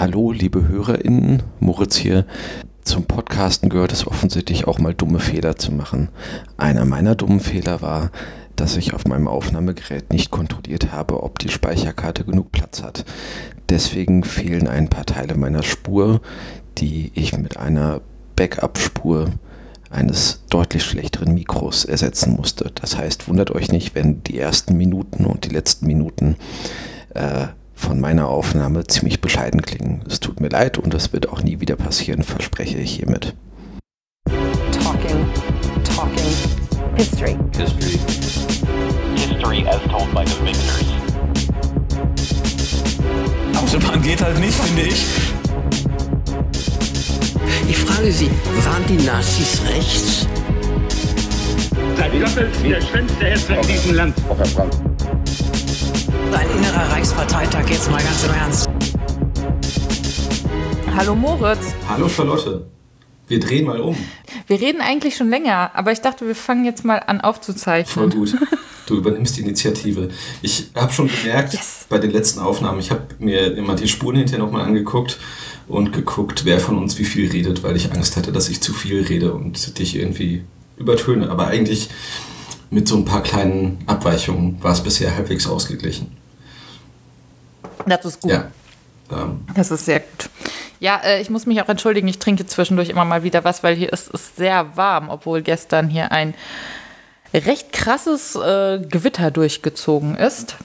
Hallo, liebe HörerInnen, Moritz hier. Zum Podcasten gehört es offensichtlich auch mal dumme Fehler zu machen. Einer meiner dummen Fehler war, dass ich auf meinem Aufnahmegerät nicht kontrolliert habe, ob die Speicherkarte genug Platz hat. Deswegen fehlen ein paar Teile meiner Spur, die ich mit einer Backup-Spur eines deutlich schlechteren Mikros ersetzen musste. Das heißt, wundert euch nicht, wenn die ersten Minuten und die letzten Minuten äh, von meiner Aufnahme ziemlich bescheiden klingen. Es tut mir leid und es wird auch nie wieder passieren, verspreche ich hiermit. Talking, talking, history. History. History as told by the victors. Autobahn geht halt nicht, finde ich. Ich frage Sie, waren die Nazis rechts? Seid Goebbels der schönste Hesse in diesem Land. Ein innerer Reichsparteitag, jetzt mal ganz im Ernst. Hallo Moritz. Hallo Charlotte. Wir drehen mal um. Wir reden eigentlich schon länger, aber ich dachte, wir fangen jetzt mal an aufzuzeichnen. Voll gut. Du übernimmst die Initiative. Ich habe schon gemerkt, Yes. bei den letzten Aufnahmen, ich habe mir immer die Spuren hinterher nochmal angeguckt und geguckt, wer von uns wie viel redet, weil ich Angst hatte, dass ich zu viel rede und dich irgendwie übertöne. Aber eigentlich mit so ein paar kleinen Abweichungen war es bisher halbwegs ausgeglichen. Das ist gut. Ja. Ähm, Das ist sehr gut. Ja, äh, ich muss mich auch entschuldigen, ich trinke zwischendurch immer mal wieder was, weil hier ist es sehr warm, obwohl gestern hier ein recht krasses äh, Gewitter durchgezogen ist.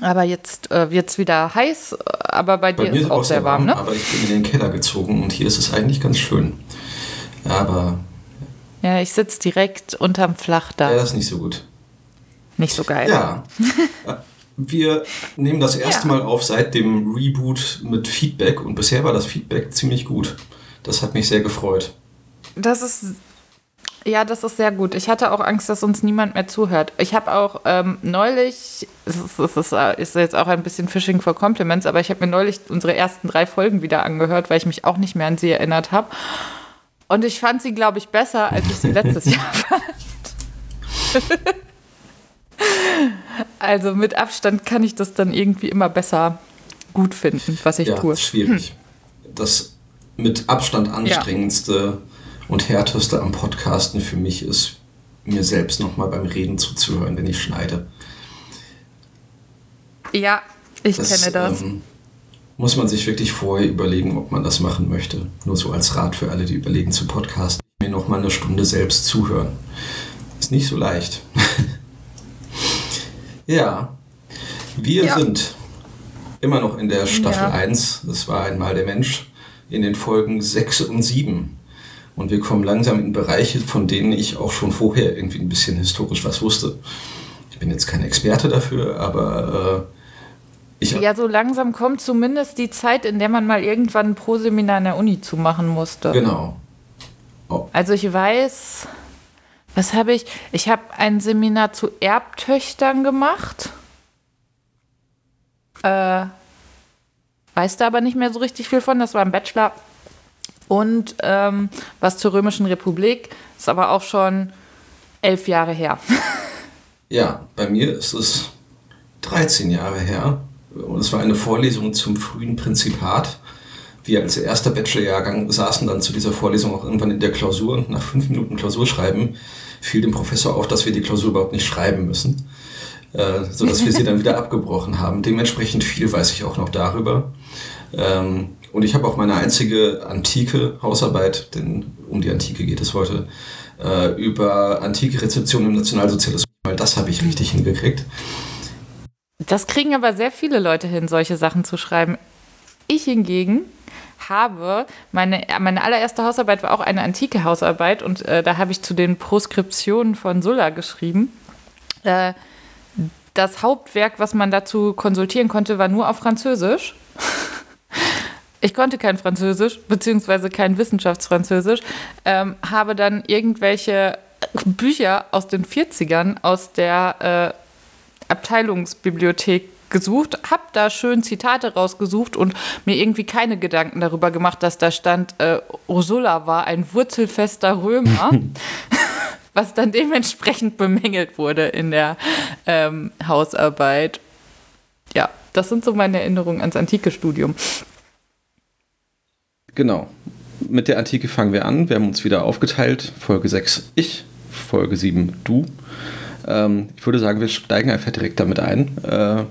Aber jetzt äh, wird es wieder heiß, aber bei dir bei mir ist es auch sehr warm, ne? aber ich bin in den Keller gezogen und hier ist es eigentlich ganz schön. Aber Ja, ich sitze direkt unterm Flachdach. ja, das ist nicht so gut. Nicht so geil. Ja. Wir nehmen das erste Ja. Mal auf seit dem Reboot mit Feedback und bisher war das Feedback ziemlich gut. Das hat mich sehr gefreut. Das ist. Ja, das ist sehr gut. Ich hatte auch Angst, dass uns niemand mehr zuhört. Ich habe auch ähm, neulich, es ist, es ist, äh, ist jetzt auch ein bisschen Fishing for Compliments, aber ich habe mir neulich unsere ersten drei Folgen wieder angehört, weil ich mich auch nicht mehr an sie erinnert habe. Und ich fand sie, glaube ich, besser, als ich sie letztes Jahr fand. also mit Abstand kann ich das dann irgendwie immer besser gut finden, was ich ja, tue. ist schwierig. Das mit Abstand anstrengendste und härteste am Podcasten für mich ist, mir selbst nochmal beim Reden zuzuhören, wenn ich schneide. Ja, ich kenne das. Ähm, muss man sich wirklich vorher überlegen, ob man das machen möchte. Nur so als Rat für alle, die überlegen zu podcasten. Mir noch mal eine Stunde selbst zuhören. Ist nicht so leicht. ja, wir Ja. sind immer noch in der Staffel Ja. 1. Das war einmal der Mensch in den Folgen 6 und 7. Und wir kommen langsam in Bereiche, von denen ich auch schon vorher irgendwie ein bisschen historisch was wusste. Ich bin jetzt kein Experte dafür, aber äh, ich Ja, so langsam kommt zumindest die Zeit, in der man mal irgendwann ein Pro-Seminar in der Uni zu machen musste. Genau. Also ich weiß, was habe ich? Ich habe ein Seminar zu Erbtöchtern gemacht. Äh, weiß da aber nicht mehr so richtig viel von. Das war ein Bachelor. Und ähm, was zur Römischen Republik, ist aber auch schon elf Jahre her. Ja, bei mir ist es 13 Jahre her. Und es war eine Vorlesung zum frühen Prinzipat. Wir als erster Bachelorjahrgang saßen dann zu dieser Vorlesung auch irgendwann in der Klausur und nach fünf Minuten Klausurschreiben fiel dem Professor auf, dass wir die Klausur überhaupt nicht schreiben müssen, äh, sodass wir sie dann wieder abgebrochen haben. Dementsprechend viel weiß ich auch noch darüber. Ähm, und ich habe auch meine einzige antike Hausarbeit, denn um die Antike geht es heute, äh, über antike Rezeption im Nationalsozialismus, weil das habe ich richtig hingekriegt. Das kriegen aber sehr viele Leute hin, solche Sachen zu schreiben. Ich hingegen habe, meine, meine allererste Hausarbeit war auch eine antike Hausarbeit und äh, da habe ich zu den Proskriptionen von Sulla geschrieben. Äh, das Hauptwerk, was man dazu konsultieren konnte, war nur auf Französisch. Ich konnte kein Französisch, beziehungsweise kein Wissenschaftsfranzösisch, ähm, habe dann irgendwelche Bücher aus den 40ern aus der äh, Abteilungsbibliothek gesucht, habe da schön Zitate rausgesucht und mir irgendwie keine Gedanken darüber gemacht, dass da stand, äh, Ursula war ein wurzelfester Römer, was dann dementsprechend bemängelt wurde in der ähm, Hausarbeit. Ja, das sind so meine Erinnerungen ans antike Studium. genau. Mit der Antike fangen wir an. Wir haben uns wieder aufgeteilt. Folge 6 ich, Folge 7 du. Ähm, ich würde sagen, wir steigen einfach direkt damit ein. Äh,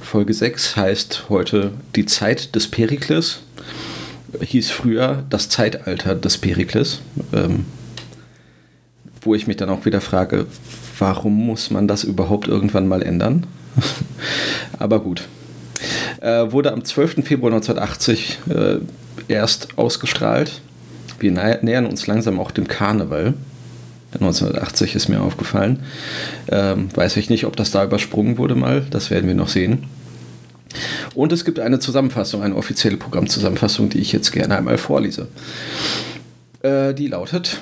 Folge 6 heißt heute die Zeit des Perikles. Hieß früher das Zeitalter des Perikles. Ähm, wo ich mich dann auch wieder frage, warum muss man das überhaupt irgendwann mal ändern? Aber gut. Äh, wurde am 12. Februar 1980 äh, erst ausgestrahlt. Wir nä nähern uns langsam auch dem Karneval. 1980 ist mir aufgefallen. Ähm, weiß ich nicht, ob das da übersprungen wurde mal. Das werden wir noch sehen. Und es gibt eine Zusammenfassung, eine offizielle Programmzusammenfassung, die ich jetzt gerne einmal vorlese. Äh, die lautet: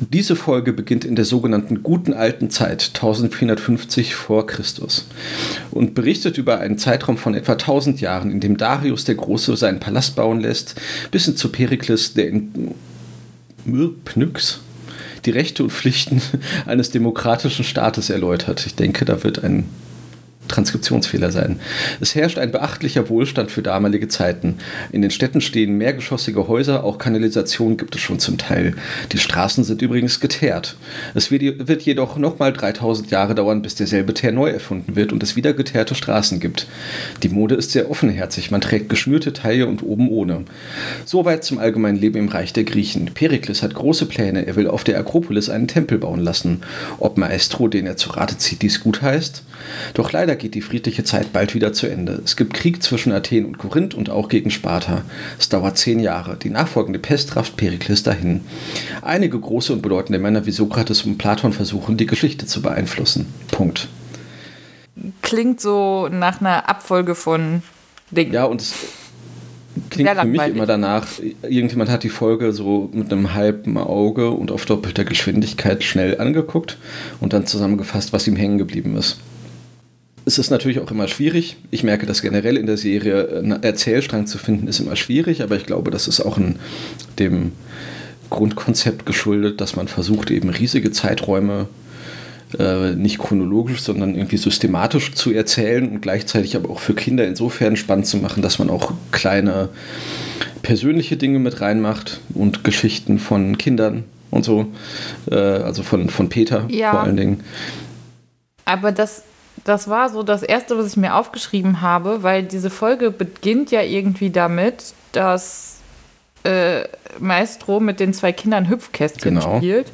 diese Folge beginnt in der sogenannten guten alten Zeit 1450 vor Christus und berichtet über einen Zeitraum von etwa 1000 Jahren, in dem Darius der Große seinen Palast bauen lässt, bis hin zu Perikles, der in Pnyx die Rechte und Pflichten eines demokratischen Staates erläutert. Ich denke, da wird ein Transkriptionsfehler sein. Es herrscht ein beachtlicher Wohlstand für damalige Zeiten. In den Städten stehen mehrgeschossige Häuser, auch Kanalisation gibt es schon zum Teil. Die Straßen sind übrigens geteert. Es wird jedoch nochmal 3000 Jahre dauern, bis derselbe Teer neu erfunden wird und es wieder geteerte Straßen gibt. Die Mode ist sehr offenherzig, man trägt geschnürte Taille und oben ohne. Soweit zum allgemeinen Leben im Reich der Griechen. Perikles hat große Pläne, er will auf der Akropolis einen Tempel bauen lassen. Ob Maestro, den er zu Rate zieht, dies gut heißt? Doch leider geht die friedliche Zeit bald wieder zu Ende. Es gibt Krieg zwischen Athen und Korinth und auch gegen Sparta. Es dauert zehn Jahre. Die nachfolgende Pest rafft Perikles dahin. Einige große und bedeutende Männer wie Sokrates und Platon versuchen, die Geschichte zu beeinflussen. Punkt. Klingt so nach einer Abfolge von Dingen. Ja, und es klingt für mich immer danach, irgendjemand hat die Folge so mit einem halben Auge und auf doppelter Geschwindigkeit schnell angeguckt und dann zusammengefasst, was ihm hängen geblieben ist. Es ist natürlich auch immer schwierig. Ich merke, dass generell in der Serie einen Erzählstrang zu finden ist immer schwierig, aber ich glaube, das ist auch ein, dem Grundkonzept geschuldet, dass man versucht, eben riesige Zeiträume äh, nicht chronologisch, sondern irgendwie systematisch zu erzählen und gleichzeitig aber auch für Kinder insofern spannend zu machen, dass man auch kleine persönliche Dinge mit reinmacht und Geschichten von Kindern und so, äh, also von, von Peter ja. vor allen Dingen. Aber das das war so das Erste, was ich mir aufgeschrieben habe, weil diese Folge beginnt ja irgendwie damit, dass äh, Maestro mit den zwei Kindern Hüpfkästchen genau. spielt.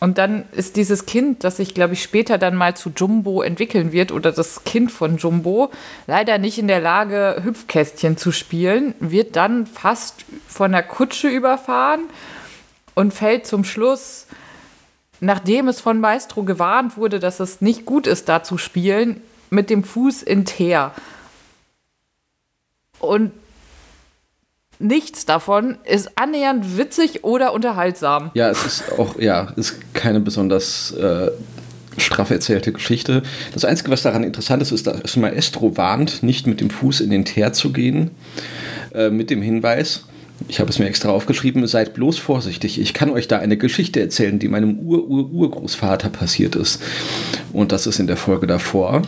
Und dann ist dieses Kind, das sich, glaube ich, später dann mal zu Jumbo entwickeln wird, oder das Kind von Jumbo, leider nicht in der Lage, Hüpfkästchen zu spielen, wird dann fast von der Kutsche überfahren und fällt zum Schluss nachdem es von Maestro gewarnt wurde, dass es nicht gut ist, da zu spielen, mit dem Fuß in Teer. Und nichts davon ist annähernd witzig oder unterhaltsam. Ja, es ist auch, ja, ist keine besonders äh, straff erzählte Geschichte. Das Einzige, was daran interessant ist, ist, dass Maestro warnt, nicht mit dem Fuß in den Teer zu gehen, äh, mit dem Hinweis, ich habe es mir extra aufgeschrieben, seid bloß vorsichtig. Ich kann euch da eine Geschichte erzählen, die meinem Ur-Ur-Urgroßvater passiert ist. Und das ist in der Folge davor.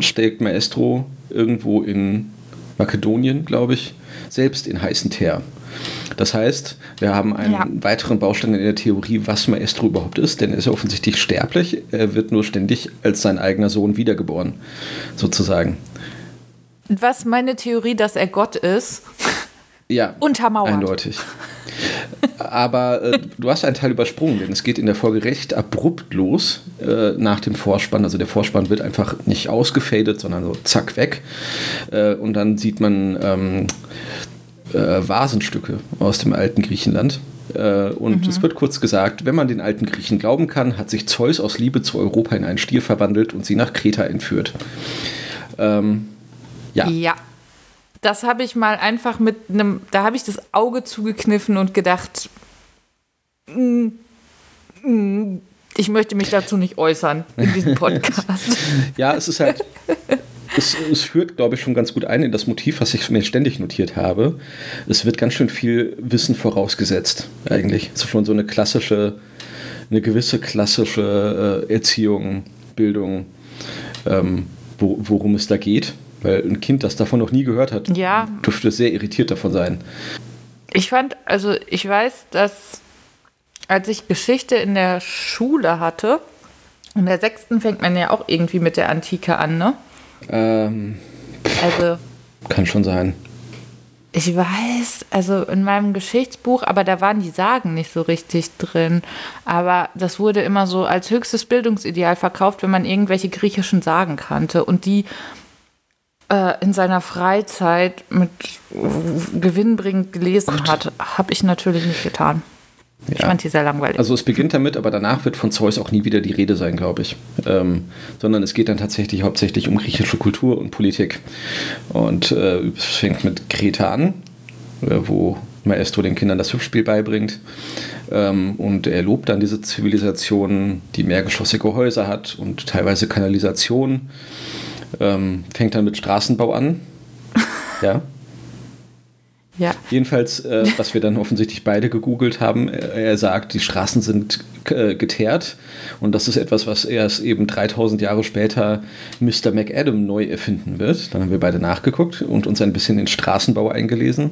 Steckt Maestro irgendwo in Makedonien, glaube ich, selbst in heißen Teer. Das heißt, wir haben einen ja. weiteren Baustein in der Theorie, was Maestro überhaupt ist, denn er ist offensichtlich sterblich. Er wird nur ständig als sein eigener Sohn wiedergeboren, sozusagen. Was meine Theorie, dass er Gott ist? Ja, untermauert. Eindeutig. Aber äh, du hast einen Teil übersprungen, denn es geht in der Folge recht abrupt los äh, nach dem Vorspann. Also der Vorspann wird einfach nicht ausgefadet, sondern so zack weg. Äh, und dann sieht man ähm, äh, Vasenstücke aus dem alten Griechenland. Äh, und mhm. es wird kurz gesagt, wenn man den alten Griechen glauben kann, hat sich Zeus aus Liebe zu Europa in einen Stier verwandelt und sie nach Kreta entführt. Ähm, ja. Ja das habe ich mal einfach mit einem, da habe ich das Auge zugekniffen und gedacht, mm, mm, ich möchte mich dazu nicht äußern in diesem Podcast. ja, es ist halt, es, es führt, glaube ich, schon ganz gut ein in das Motiv, was ich mir ständig notiert habe. Es wird ganz schön viel Wissen vorausgesetzt, eigentlich. Es ist schon so eine klassische, eine gewisse klassische äh, Erziehung, Bildung, ähm, wo, worum es da geht. Weil ein Kind, das davon noch nie gehört hat, ja. dürfte sehr irritiert davon sein. Ich fand, also ich weiß, dass als ich Geschichte in der Schule hatte, in der sechsten fängt man ja auch irgendwie mit der Antike an, ne? Ähm, Also kann schon sein. ich weiß, also in meinem Geschichtsbuch, aber da waren die Sagen nicht so richtig drin. Aber das wurde immer so als höchstes Bildungsideal verkauft, wenn man irgendwelche griechischen Sagen kannte und die in seiner Freizeit mit gewinnbringend gelesen hat. Habe ich natürlich nicht getan. Ich Ja. fand die sehr langweilig. Also es beginnt damit, aber danach wird von Zeus auch nie wieder die Rede sein, glaube ich. Ähm, sondern es geht dann tatsächlich hauptsächlich um griechische Kultur und Politik. Und äh, es fängt mit Kreta an, äh, wo Maestro den Kindern das Hüpfspiel beibringt. Ähm, und er lobt dann diese Zivilisation, die mehrgeschossige Häuser hat und teilweise Kanalisation. Ähm, fängt dann mit Straßenbau an. Ja. ja. Jedenfalls, äh, was wir dann offensichtlich beide gegoogelt haben, er, er sagt, die Straßen sind äh, geteert und das ist etwas, was erst eben 3000 Jahre später Mr. McAdam neu erfinden wird. Dann haben wir beide nachgeguckt und uns ein bisschen in Straßenbau eingelesen.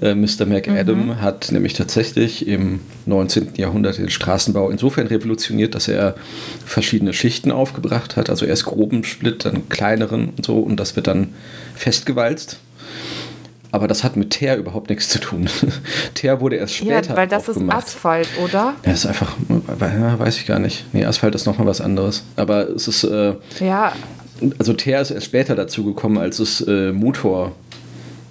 Äh, Mr. McAdam hat nämlich tatsächlich im 19. Jahrhundert den Straßenbau insofern revolutioniert, dass er verschiedene Schichten aufgebracht hat. Also erst groben Split, dann kleineren und so und das wird dann festgewalzt. Aber das hat mit Teer überhaupt nichts zu tun. Teer wurde erst Ja, später weil das ist. Asphalt, oder? Ja, ist einfach, ja, weiß ich gar nicht. Nee, Asphalt ist nochmal was anderes. Aber es ist, äh, Ja, also Teer ist erst später dazu gekommen, als es äh, Motor,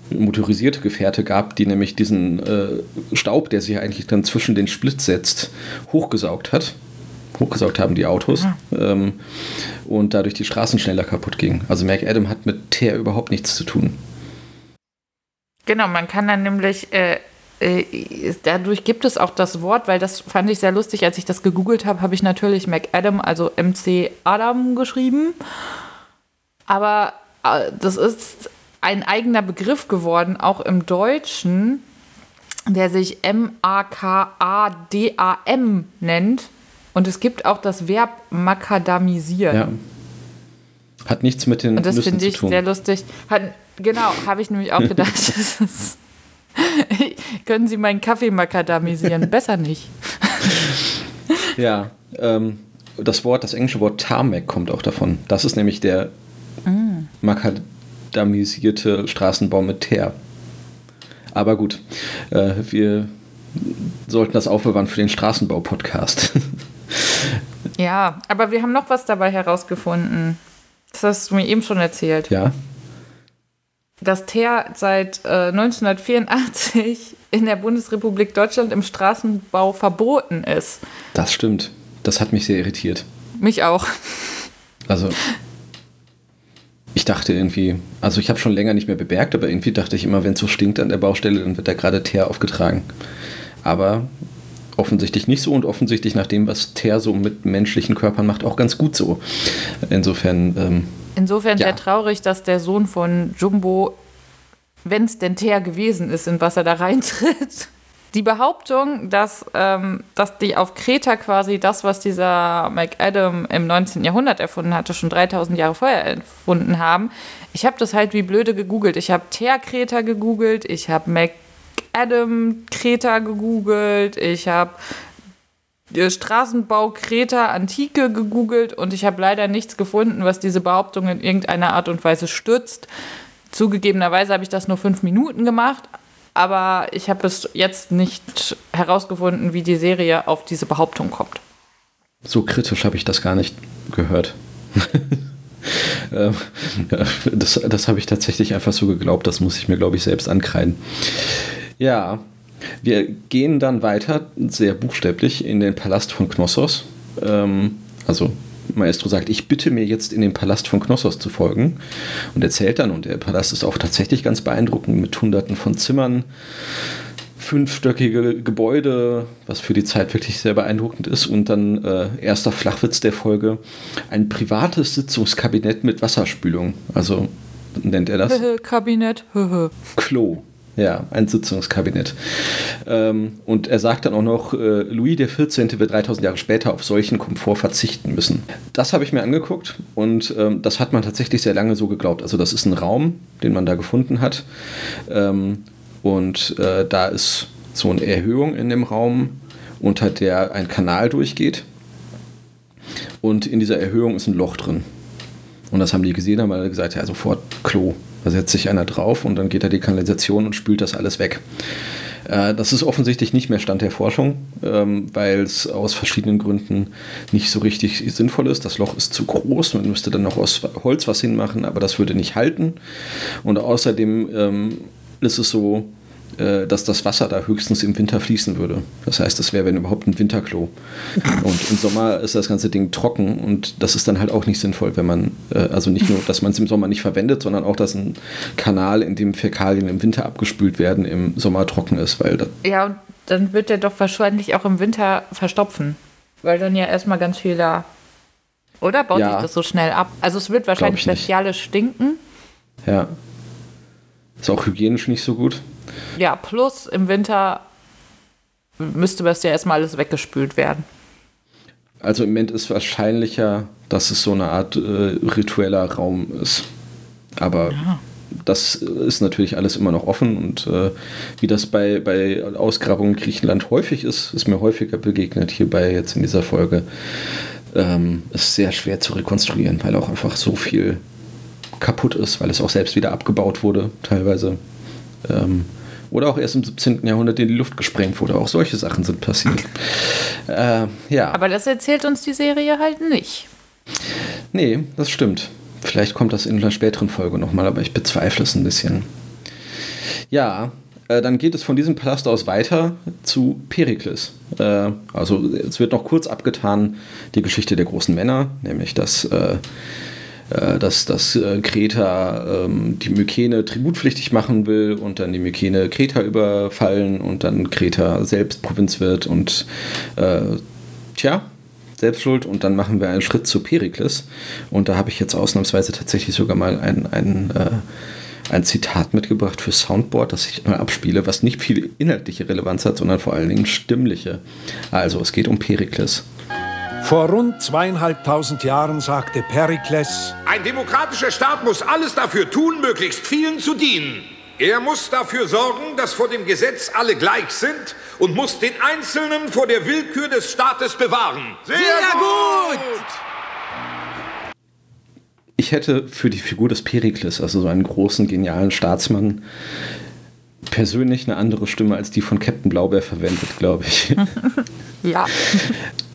motorisierte Gefährte gab, die nämlich diesen äh, Staub, der sich eigentlich dann zwischen den Split setzt, hochgesaugt hat. Hochgesaugt haben die Autos ähm, und dadurch die Straßen schneller kaputt gingen. Also McAdam hat mit Teer überhaupt nichts zu tun. Genau, man kann dann nämlich, äh, äh, dadurch gibt es auch das Wort, weil das fand ich sehr lustig, als ich das gegoogelt habe, habe ich natürlich McAdam, also MC Adam geschrieben. Aber äh, das ist ein eigener Begriff geworden, auch im Deutschen, der sich M-A-K-A-D-A-M nennt. Und es gibt auch das Verb makadamisieren. Ja. Hat nichts mit den Und das finde ich sehr lustig. Hat, genau, habe ich nämlich auch gedacht. das ist, können Sie meinen Kaffee makadamisieren? Besser nicht. Ja, ähm, das Wort, das englische Wort Tarmac kommt auch davon. Das ist nämlich der makadamisierte Straßenbau mit Teer. Aber gut, äh, wir sollten das aufbewahren für den Straßenbau-Podcast. Ja, aber wir haben noch was dabei herausgefunden. Das hast du mir eben schon erzählt. ja, Dass Teer seit äh, 1984 in der Bundesrepublik Deutschland im Straßenbau verboten ist. das stimmt. Das hat mich sehr irritiert. Mich auch. Also, ich dachte irgendwie, also ich habe schon länger nicht mehr bemerkt, aber irgendwie dachte ich immer, wenn es so stinkt an der Baustelle, dann wird da gerade Teer aufgetragen. Aber offensichtlich nicht so und offensichtlich nach dem, was Teer so mit menschlichen Körpern macht, auch ganz gut so. Insofern, ähm, Insofern Ja. sehr traurig, dass der Sohn von Jumbo, wenn es denn Teer gewesen ist, in was er da reintritt. Die Behauptung, dass, ähm, dass die auf Kreta quasi das, was dieser McAdam im 19. Jahrhundert erfunden hatte, schon 3000 Jahre vorher erfunden haben. Ich habe das halt wie blöde gegoogelt. Ich habe Teer-Kreta gegoogelt, ich habe McAdam-Kreta gegoogelt, ich habe Straßenbau Kreta Antike gegoogelt und ich habe leider nichts gefunden, was diese Behauptung in irgendeiner Art und Weise stützt. Zugegebenerweise habe ich das nur fünf Minuten gemacht, aber ich habe es jetzt nicht herausgefunden, wie die Serie auf diese Behauptung kommt. so kritisch habe ich das gar nicht gehört. Ähm, das das habe ich tatsächlich einfach so geglaubt, das muss ich mir, glaube ich, selbst ankreiden. Ja, wir gehen dann weiter, sehr buchstäblich, in den Palast von Knossos. Ähm, also Maestro sagt, ich bitte mir jetzt in den Palast von Knossos zu folgen und erzählt dann, und der Palast ist auch tatsächlich ganz beeindruckend mit hunderten von Zimmern, fünfstöckige Gebäude, was für die Zeit wirklich sehr beeindruckend ist. Und dann äh, erster Flachwitz der Folge, ein privates Sitzungskabinett mit Wasserspülung. Also nennt er das Kabinett. Klo. Ja, ein Sitzungskabinett. Ähm, und er sagt dann auch noch, äh, Louis XIV. wird 3000 Jahre später auf solchen Komfort verzichten müssen. Das habe ich mir angeguckt und ähm, das hat man tatsächlich sehr lange so geglaubt. Also das ist ein Raum, den man da gefunden hat. Ähm, Und äh, da ist so eine Erhöhung in dem Raum, unter der ein Kanal durchgeht. Und in dieser Erhöhung ist ein Loch drin. Und das haben die gesehen, haben alle gesagt, ja, sofort Klo. Da setzt sich einer drauf und dann geht da die Kanalisation und spült das alles weg. Äh, das ist offensichtlich nicht mehr Stand der Forschung, ähm, weil es aus verschiedenen Gründen nicht so richtig sinnvoll ist. Das Loch ist zu groß, man müsste dann noch aus Holz was hinmachen, aber das würde nicht halten. Und außerdem ähm, ist es so, dass das Wasser da höchstens im Winter fließen würde. Das heißt, das wäre, wenn überhaupt, ein Winterklo. Und im Sommer ist das ganze Ding trocken und das ist dann halt auch nicht sinnvoll, wenn man, äh, also nicht nur, dass man es im Sommer nicht verwendet, sondern auch, dass ein Kanal, in dem Fäkalien im Winter abgespült werden, im Sommer trocken ist, weil. Ja, und dann wird der doch wahrscheinlich auch im Winter verstopfen. Weil dann ja erstmal ganz viel da. Oder baut Ja. sich das so schnell ab? Also es wird wahrscheinlich bestialisch stinken. Ja. Ist auch hygienisch nicht so gut. Ja, plus im Winter müsste das ja erstmal alles weggespült werden. Also im Moment ist wahrscheinlicher, dass es so eine Art äh, ritueller Raum ist. Aber das ist natürlich alles immer noch offen und äh, wie das bei, bei Ausgrabungen in Griechenland häufig ist, ist mir häufiger begegnet, hierbei jetzt in dieser Folge, ähm, ist sehr schwer zu rekonstruieren, weil auch einfach so viel kaputt ist, weil es auch selbst wieder abgebaut wurde, teilweise. Ähm, oder auch erst im 17. Jahrhundert in die Luft gesprengt wurde. Auch solche Sachen sind passiert. Äh, ja. Aber das erzählt uns die Serie halt nicht. Nee, das stimmt. Vielleicht kommt das in einer späteren Folge nochmal, aber ich bezweifle es ein bisschen. Ja, äh, dann geht es von diesem Palast aus weiter zu Perikles. Äh, also es wird noch kurz abgetan die Geschichte der großen Männer, nämlich dass, äh, dass, dass äh, Kreta ähm, die Mykene tributpflichtig machen will und dann die Mykene Kreta überfallen und dann Kreta selbst Provinz wird und äh, tja, selbst schuld und dann machen wir einen Schritt zu Perikles und da habe ich jetzt ausnahmsweise tatsächlich sogar mal ein, ein, äh, ein Zitat mitgebracht für Soundboard, das ich mal abspiele, was nicht viel inhaltliche Relevanz hat, sondern vor allen Dingen stimmliche. Also es geht um Perikles. Vor rund zweieinhalbtausend Jahren sagte Perikles, Ein demokratischer Staat muss alles dafür tun, möglichst vielen zu dienen. Er muss dafür sorgen, dass vor dem Gesetz alle gleich sind und muss den Einzelnen vor der Willkür des Staates bewahren. Sehr, gut! Ich hätte für die Figur des Perikles, also so einen großen, genialen Staatsmann, persönlich eine andere Stimme als die von Captain Blaubeer verwendet, glaube ich. Ja.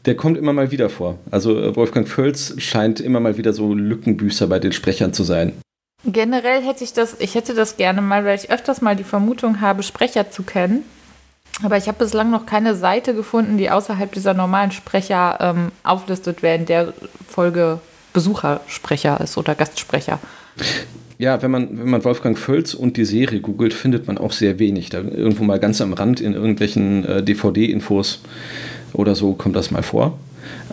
Der kommt immer mal wieder vor. Also äh, Wolfgang Völz scheint immer mal wieder so Lückenbüßer bei den Sprechern zu sein. Generell hätte ich das, ich hätte das gerne mal, weil ich öfters mal die Vermutung habe, Sprecher zu kennen. Aber ich habe bislang noch keine Seite gefunden, die außerhalb dieser normalen Sprecher ähm, auflistet, in der Folge Besuchersprecher ist oder Gastsprecher. Ja, wenn man, wenn man Wolfgang Völz und die Serie googelt, findet man auch sehr wenig. Da irgendwo mal ganz am Rand in irgendwelchen äh, DVD-Infos oder so kommt das mal vor.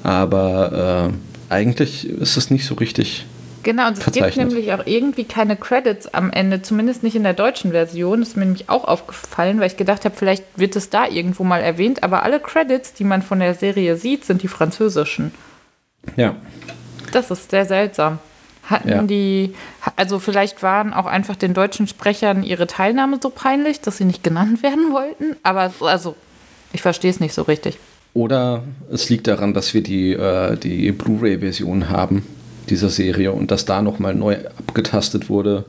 Aber äh, eigentlich ist es nicht so richtig. Genau, und es gibt nämlich auch irgendwie keine Credits am Ende, zumindest nicht in der deutschen Version. Das ist mir nämlich auch aufgefallen, weil ich gedacht habe, vielleicht wird es da irgendwo mal erwähnt, aber alle Credits, die man von der Serie sieht, sind die französischen. Ja, Das ist sehr seltsam. Hatten Ja. die, also vielleicht waren auch einfach den deutschen Sprechern ihre Teilnahme so peinlich, dass sie nicht genannt werden wollten, aber also, ich verstehe es nicht so richtig. Oder es liegt daran, dass wir die, äh, die Blu-ray-Version haben dieser Serie und dass da nochmal neu abgetastet wurde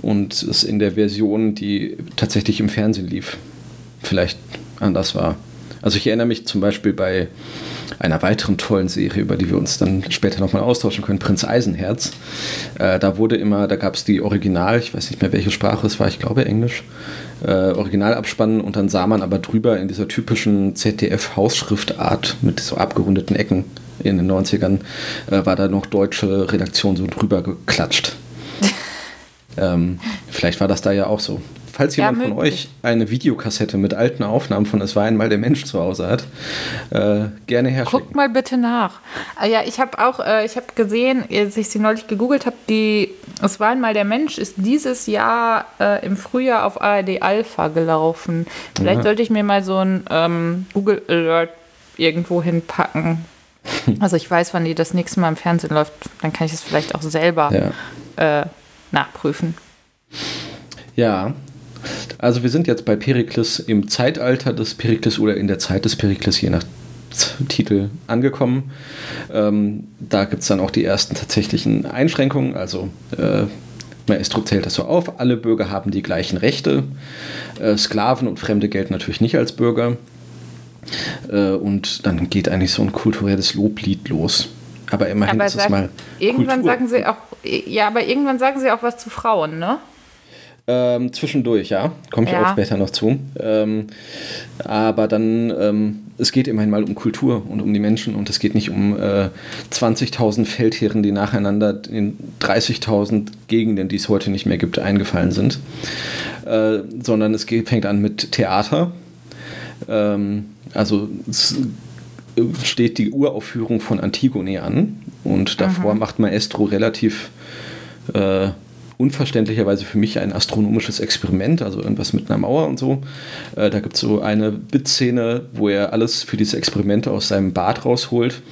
und es in der Version, die tatsächlich im Fernsehen lief, vielleicht anders war. Also ich erinnere mich zum Beispiel bei einer weiteren tollen Serie, über die wir uns dann später nochmal austauschen können, Prinz Eisenherz. Äh, da wurde immer, da gab es die Original, ich weiß nicht mehr welche Sprache es war, ich glaube Englisch, äh, Originalabspannen und dann sah man aber drüber in dieser typischen ZDF-Hausschriftart mit so abgerundeten Ecken in den 90ern, äh, war da noch deutsche Redaktion so drüber geklatscht. ähm, vielleicht war das da ja auch so. Falls Ja, jemand von möglich. euch eine Videokassette mit alten Aufnahmen von Es war einmal der Mensch zu Hause hat, äh, gerne herschicken. Guckt mal bitte nach. Ah ja, ich habe auch, äh, ich habe gesehen, als ich sie neulich gegoogelt habe, die Es war einmal der Mensch ist dieses Jahr äh, im Frühjahr auf ARD Alpha gelaufen. Vielleicht Aha. sollte ich mir mal so ein ähm, Google Alert irgendwo hinpacken. Also ich weiß, wann die das nächste Mal im Fernsehen läuft, dann kann ich es vielleicht auch selber Ja. äh, nachprüfen. Ja, Also wir sind jetzt bei Perikles im Zeitalter des Perikles oder in der Zeit des Perikles, je nach Titel angekommen. Ähm, da gibt es dann auch die ersten tatsächlichen Einschränkungen. Also äh, Maestro zählt das so auf. Alle Bürger haben die gleichen Rechte. Äh, Sklaven und Fremde gelten natürlich nicht als Bürger. Äh, und dann geht eigentlich so ein kulturelles Loblied los. Aber immerhin Aber ist es sag- mal. Irgendwann Kultur. sagen sie auch, ja, aber irgendwann sagen sie auch was zu Frauen, ne? Ähm, zwischendurch, ja. Komme ich Ja. auch später noch zu. Ähm, aber dann, ähm, es geht immerhin mal um Kultur und um die Menschen und es geht nicht um äh, 20.000 Feldherren, die nacheinander in 30.000 Gegenden, die es heute nicht mehr gibt, eingefallen sind. Äh, sondern es geht, fängt an mit Theater. Ähm, also es steht die Uraufführung von Antigone an und davor macht Maestro relativ äh, unverständlicherweise für mich ein astronomisches Experiment, also irgendwas mit einer Mauer und so. Äh, da gibt es so eine Bitszene, wo er alles für diese Experimente aus seinem Bad rausholt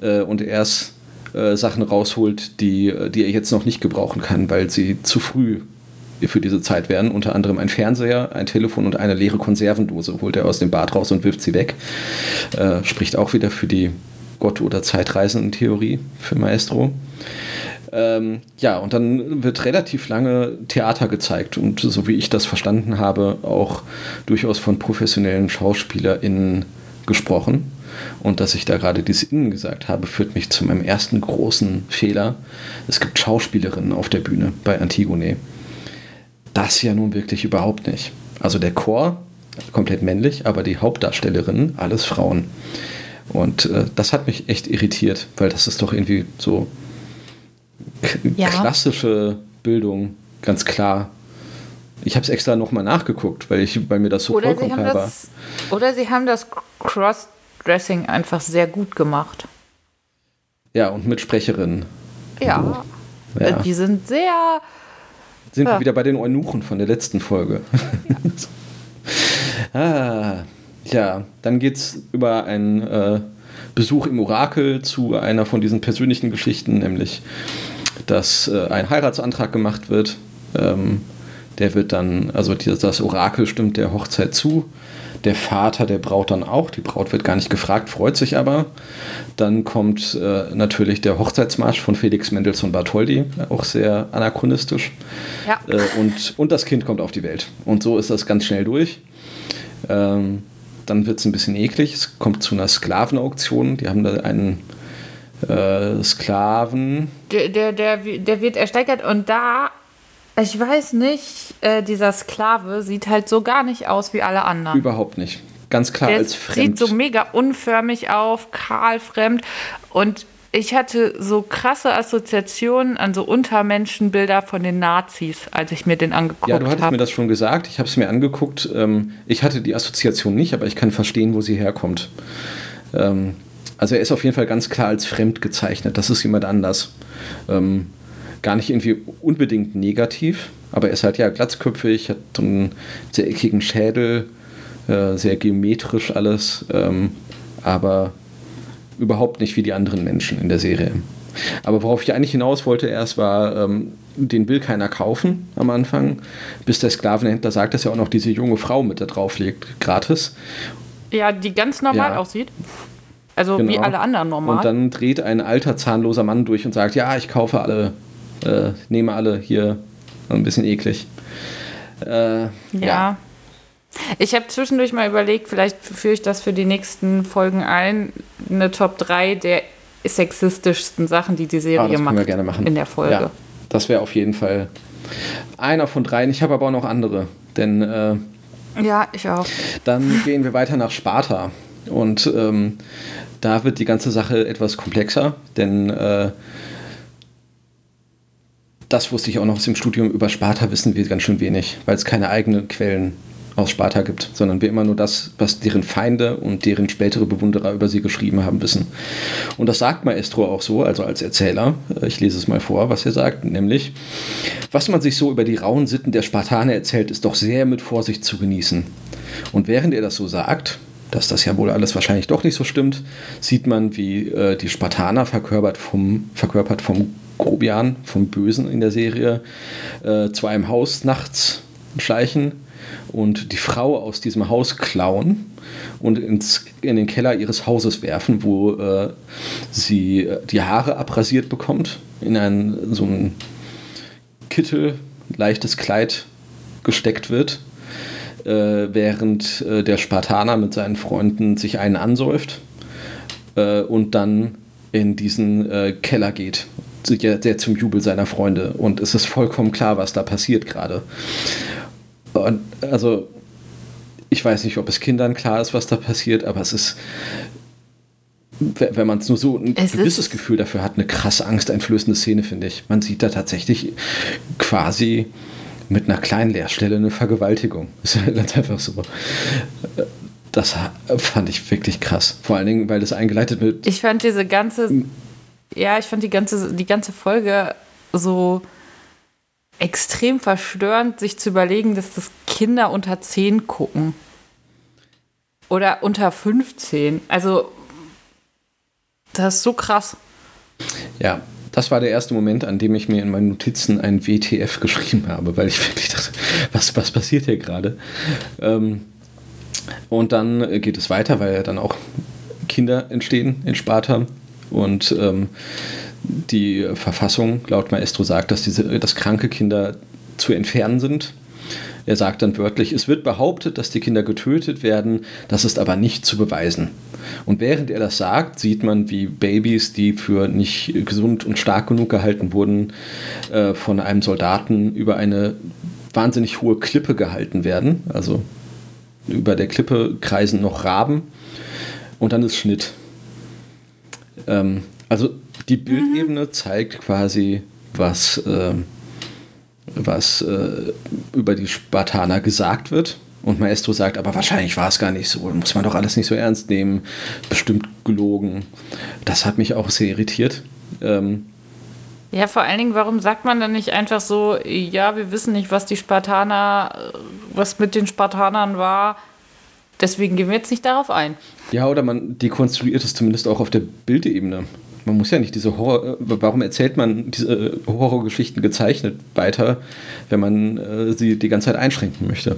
äh, und erst äh, Sachen rausholt, die, die er jetzt noch nicht gebrauchen kann, weil sie zu früh für diese Zeit wären. Unter anderem ein Fernseher, ein Telefon und eine leere Konservendose holt er aus dem Bad raus und wirft sie weg. Äh, spricht auch wieder für die Gott- oder Zeitreisenden-Theorie für Maestro. Ähm, ja, und dann wird relativ lange Theater gezeigt und so wie ich das verstanden habe, auch durchaus von professionellen SchauspielerInnen gesprochen. Und dass ich da gerade diese Innen gesagt habe, führt mich zu meinem ersten großen Fehler. Es gibt Schauspielerinnen auf der Bühne bei Antigone. Das ja nun wirklich überhaupt nicht. Also der Chor, komplett männlich, aber die Hauptdarstellerinnen, alles Frauen. Und äh, das hat mich echt irritiert, weil das ist doch irgendwie so Ja. klassische Bildung, ganz klar. Ich habe es extra nochmal nachgeguckt, weil, ich, weil mir das so Oder sie, vollkommen klar war. oder sie haben das Crossdressing einfach sehr gut gemacht. Ja, und mit Sprecherinnen. Ja. Ja. Äh, Die sind sehr. Sind wir Ja. wieder bei den Eunuchen von der letzten Folge. ah, ja, dann geht es über einen äh, Besuch im Orakel zu einer von diesen persönlichen Geschichten, nämlich, dass äh, ein Heiratsantrag gemacht wird. Ähm, der wird dann, also die, das Orakel stimmt der Hochzeit zu. Der Vater der Braut dann auch. Die Braut wird gar nicht gefragt, freut sich aber. Dann kommt äh, natürlich der Hochzeitsmarsch von Felix Mendelssohn Bartholdy, auch sehr anachronistisch. Ja. Äh, und, und das Kind kommt auf die Welt. Und so ist das ganz schnell durch. Ähm, dann wird es ein bisschen eklig. Es kommt zu einer Sklavenauktion. Die haben da einen äh, Sklaven. Der, der, der, der wird ersteigert und da, ich weiß nicht, äh, dieser Sklave sieht halt so gar nicht aus wie alle anderen. Überhaupt nicht. Ganz klar der als fremd. sieht so mega unförmig auf, kahl, fremd. Und ich hatte so krasse Assoziationen an so Untermenschenbilder von den Nazis, als ich mir den angeguckt ja, du hattest habe. mir das schon gesagt. Ich habe es mir angeguckt. Ähm, ich hatte die Assoziation nicht, aber ich kann verstehen, wo sie herkommt. Ähm, also er ist auf jeden Fall ganz klar als fremd gezeichnet. Das ist jemand anders. Ähm, gar nicht irgendwie unbedingt negativ, aber er ist halt ja glatzköpfig, hat einen sehr eckigen Schädel, äh, sehr geometrisch alles, ähm, aber überhaupt nicht wie die anderen Menschen in der Serie. Aber worauf ich eigentlich hinaus wollte erst war, ähm, den will keiner kaufen am Anfang, bis der Sklavenhändler sagt, dass er auch noch diese junge Frau mit da drauf legt, gratis. Ja, die ganz normal Ja. aussieht. Also wie Genau. alle anderen normal. Und dann dreht ein alter zahnloser Mann durch und sagt, ja, ich kaufe alle, äh, nehme alle hier. Ein bisschen eklig. Äh, Ja. Ich habe zwischendurch mal überlegt, vielleicht führe ich das für die nächsten Folgen ein, eine Top 3 der sexistischsten Sachen, die die Ah, Serie das können macht wir gerne machen. in der Folge. Ja, das wäre auf jeden Fall einer von dreien. Ich habe aber auch noch andere. Denn äh, Ja, ich auch. dann gehen wir weiter nach Sparta. Und ähm, da wird die ganze Sache etwas komplexer, denn äh, das wusste ich auch noch aus dem Studium. Über Sparta wissen wir ganz schön wenig, weil es keine eigenen Quellen aus Sparta gibt, sondern wir immer nur das, was deren Feinde und deren spätere Bewunderer über sie geschrieben haben, wissen. Und das sagt Maestro auch so, also als Erzähler. Ich lese es mal vor, was er sagt, nämlich, was man sich so über die rauen Sitten der Spartaner erzählt, ist doch sehr mit Vorsicht zu genießen. Und während er das so sagt, dass das ja wohl alles wahrscheinlich doch nicht so stimmt, sieht man, wie äh, die Spartaner verkörpert vom, verkörpert vom Grobian, vom Bösen in der Serie, äh, zu einem Haus nachts schleichen und die Frau aus diesem Haus klauen und ins, in den Keller ihres Hauses werfen, wo äh, sie die Haare abrasiert bekommt, in ein, so ein Kittel, leichtes Kleid gesteckt wird, äh, während äh, der Spartaner mit seinen Freunden sich einen ansäuft äh, und dann in diesen äh, Keller geht, der, der zum Jubel seiner Freunde. Und es ist vollkommen klar, was da passiert gerade. Und also, ich weiß nicht, ob es Kindern klar ist, was da passiert, aber es ist, wenn man es nur so ein Es gewisses Gefühl dafür hat, eine krasse angsteinflößende Szene, finde ich. Man sieht da tatsächlich quasi mit einer kleinen Leerstelle eine Vergewaltigung. Ist ja ganz einfach so. Das fand ich wirklich krass. Vor allen Dingen, weil das eingeleitet wird. Ich fand diese ganze, ja, ich fand die ganze, die ganze Folge so extrem verstörend, sich zu überlegen, dass das Kinder unter 10 gucken. Oder unter 15. Also, das ist so krass. Ja, das war der erste Moment, an dem ich mir in meinen Notizen ein WTF geschrieben habe, weil ich wirklich dachte, was, was passiert hier gerade? Ähm, und dann geht es weiter, weil ja dann auch Kinder entstehen in Sparta und ähm, die Verfassung laut Maestro sagt, dass, diese, dass kranke Kinder zu entfernen sind. Er sagt dann wörtlich, es wird behauptet, dass die Kinder getötet werden, das ist aber nicht zu beweisen. Und während er das sagt, sieht man, wie Babys, die für nicht gesund und stark genug gehalten wurden, äh, von einem Soldaten über eine wahnsinnig hohe Klippe gehalten werden. Also über der Klippe kreisen noch Raben und dann ist Schnitt. Ähm, also die Bildebene zeigt quasi, was, ähm, was äh, über die Spartaner gesagt wird. Und Maestro sagt, aber wahrscheinlich war es gar nicht so. Muss man doch alles nicht so ernst nehmen. Bestimmt gelogen. Das hat mich auch sehr irritiert. Ähm, Ja, vor allen Dingen, warum sagt man dann nicht einfach so, ja, wir wissen nicht, was die Spartaner, äh, was mit den Spartanern war, deswegen gehen wir jetzt nicht darauf ein. Ja, oder man dekonstruiert es zumindest auch auf der Bildebene. Man muss ja nicht diese Horror. äh, Warum erzählt man diese äh, Horrorgeschichten gezeichnet weiter, wenn man äh, sie die ganze Zeit einschränken möchte?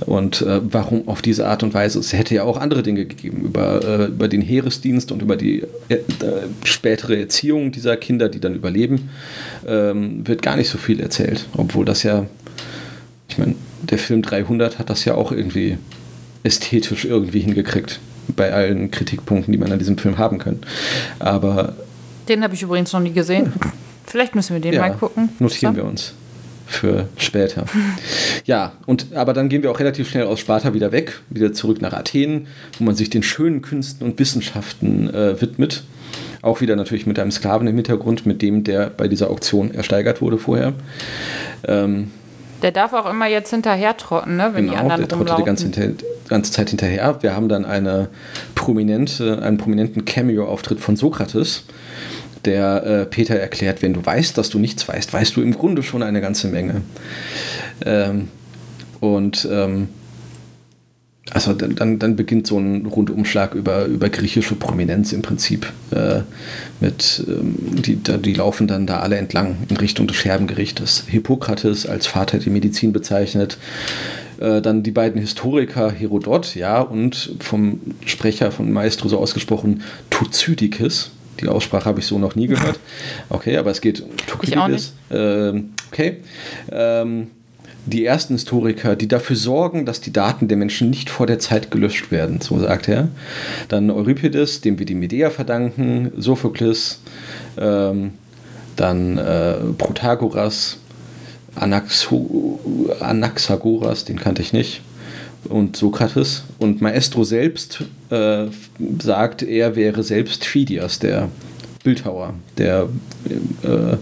Und äh, warum auf diese Art und Weise? Es hätte ja auch andere Dinge gegeben über, äh, über den Heeresdienst und über die äh, spätere Erziehung dieser Kinder, die dann überleben, ähm, wird gar nicht so viel erzählt. Obwohl das ja, ich meine, der Film 300 hat das ja auch irgendwie ästhetisch irgendwie hingekriegt. Bei allen Kritikpunkten, die man an diesem Film haben kann. Aber Den habe ich übrigens noch nie gesehen. Vielleicht müssen wir den ja, mal gucken. notieren wir uns für später. ja, und aber dann gehen wir auch relativ schnell aus Sparta wieder weg, wieder zurück nach Athen, wo man sich den schönen Künsten und Wissenschaften äh, widmet. Auch wieder natürlich mit einem Sklaven im Hintergrund, mit dem, der bei dieser Auktion ersteigert wurde vorher. Ähm, Der darf auch immer jetzt hinterher trotten, ne, wenn die Genau, anderen der trottet die ganze, hinter, ganze Zeit hinterher. Wir haben dann eine prominente, einen prominenten Cameo-Auftritt von Sokrates, der äh, Peter erklärt, wenn du weißt, dass du nichts weißt, weißt du im Grunde schon eine ganze Menge. Ähm, und ähm, also dann, dann, beginnt so ein Rundumschlag über, über griechische Prominenz im Prinzip. Äh, mit, ähm, die, die laufen dann da alle entlang in Richtung des Scherbengerichtes. Hippokrates als Vater der Medizin bezeichnet. Äh, dann die beiden Historiker Herodot, ja, und vom Sprecher von Maestro so ausgesprochen Thucydicus. Die Aussprache habe ich so noch nie gehört. Okay, aber es geht um Thucydicus. Ähm, okay. Ähm, die ersten Historiker, die dafür sorgen, dass die Daten der Menschen nicht vor der Zeit gelöscht werden, so sagt er. Dann Euripides, dem wir die Medea verdanken, Sophokles, ähm, dann äh, Protagoras, Anaxo Anaxagoras, den kannte ich nicht, und Sokrates. Und Maestro selbst äh, sagt, er wäre selbst Phidias, der Bildhauer, der äh,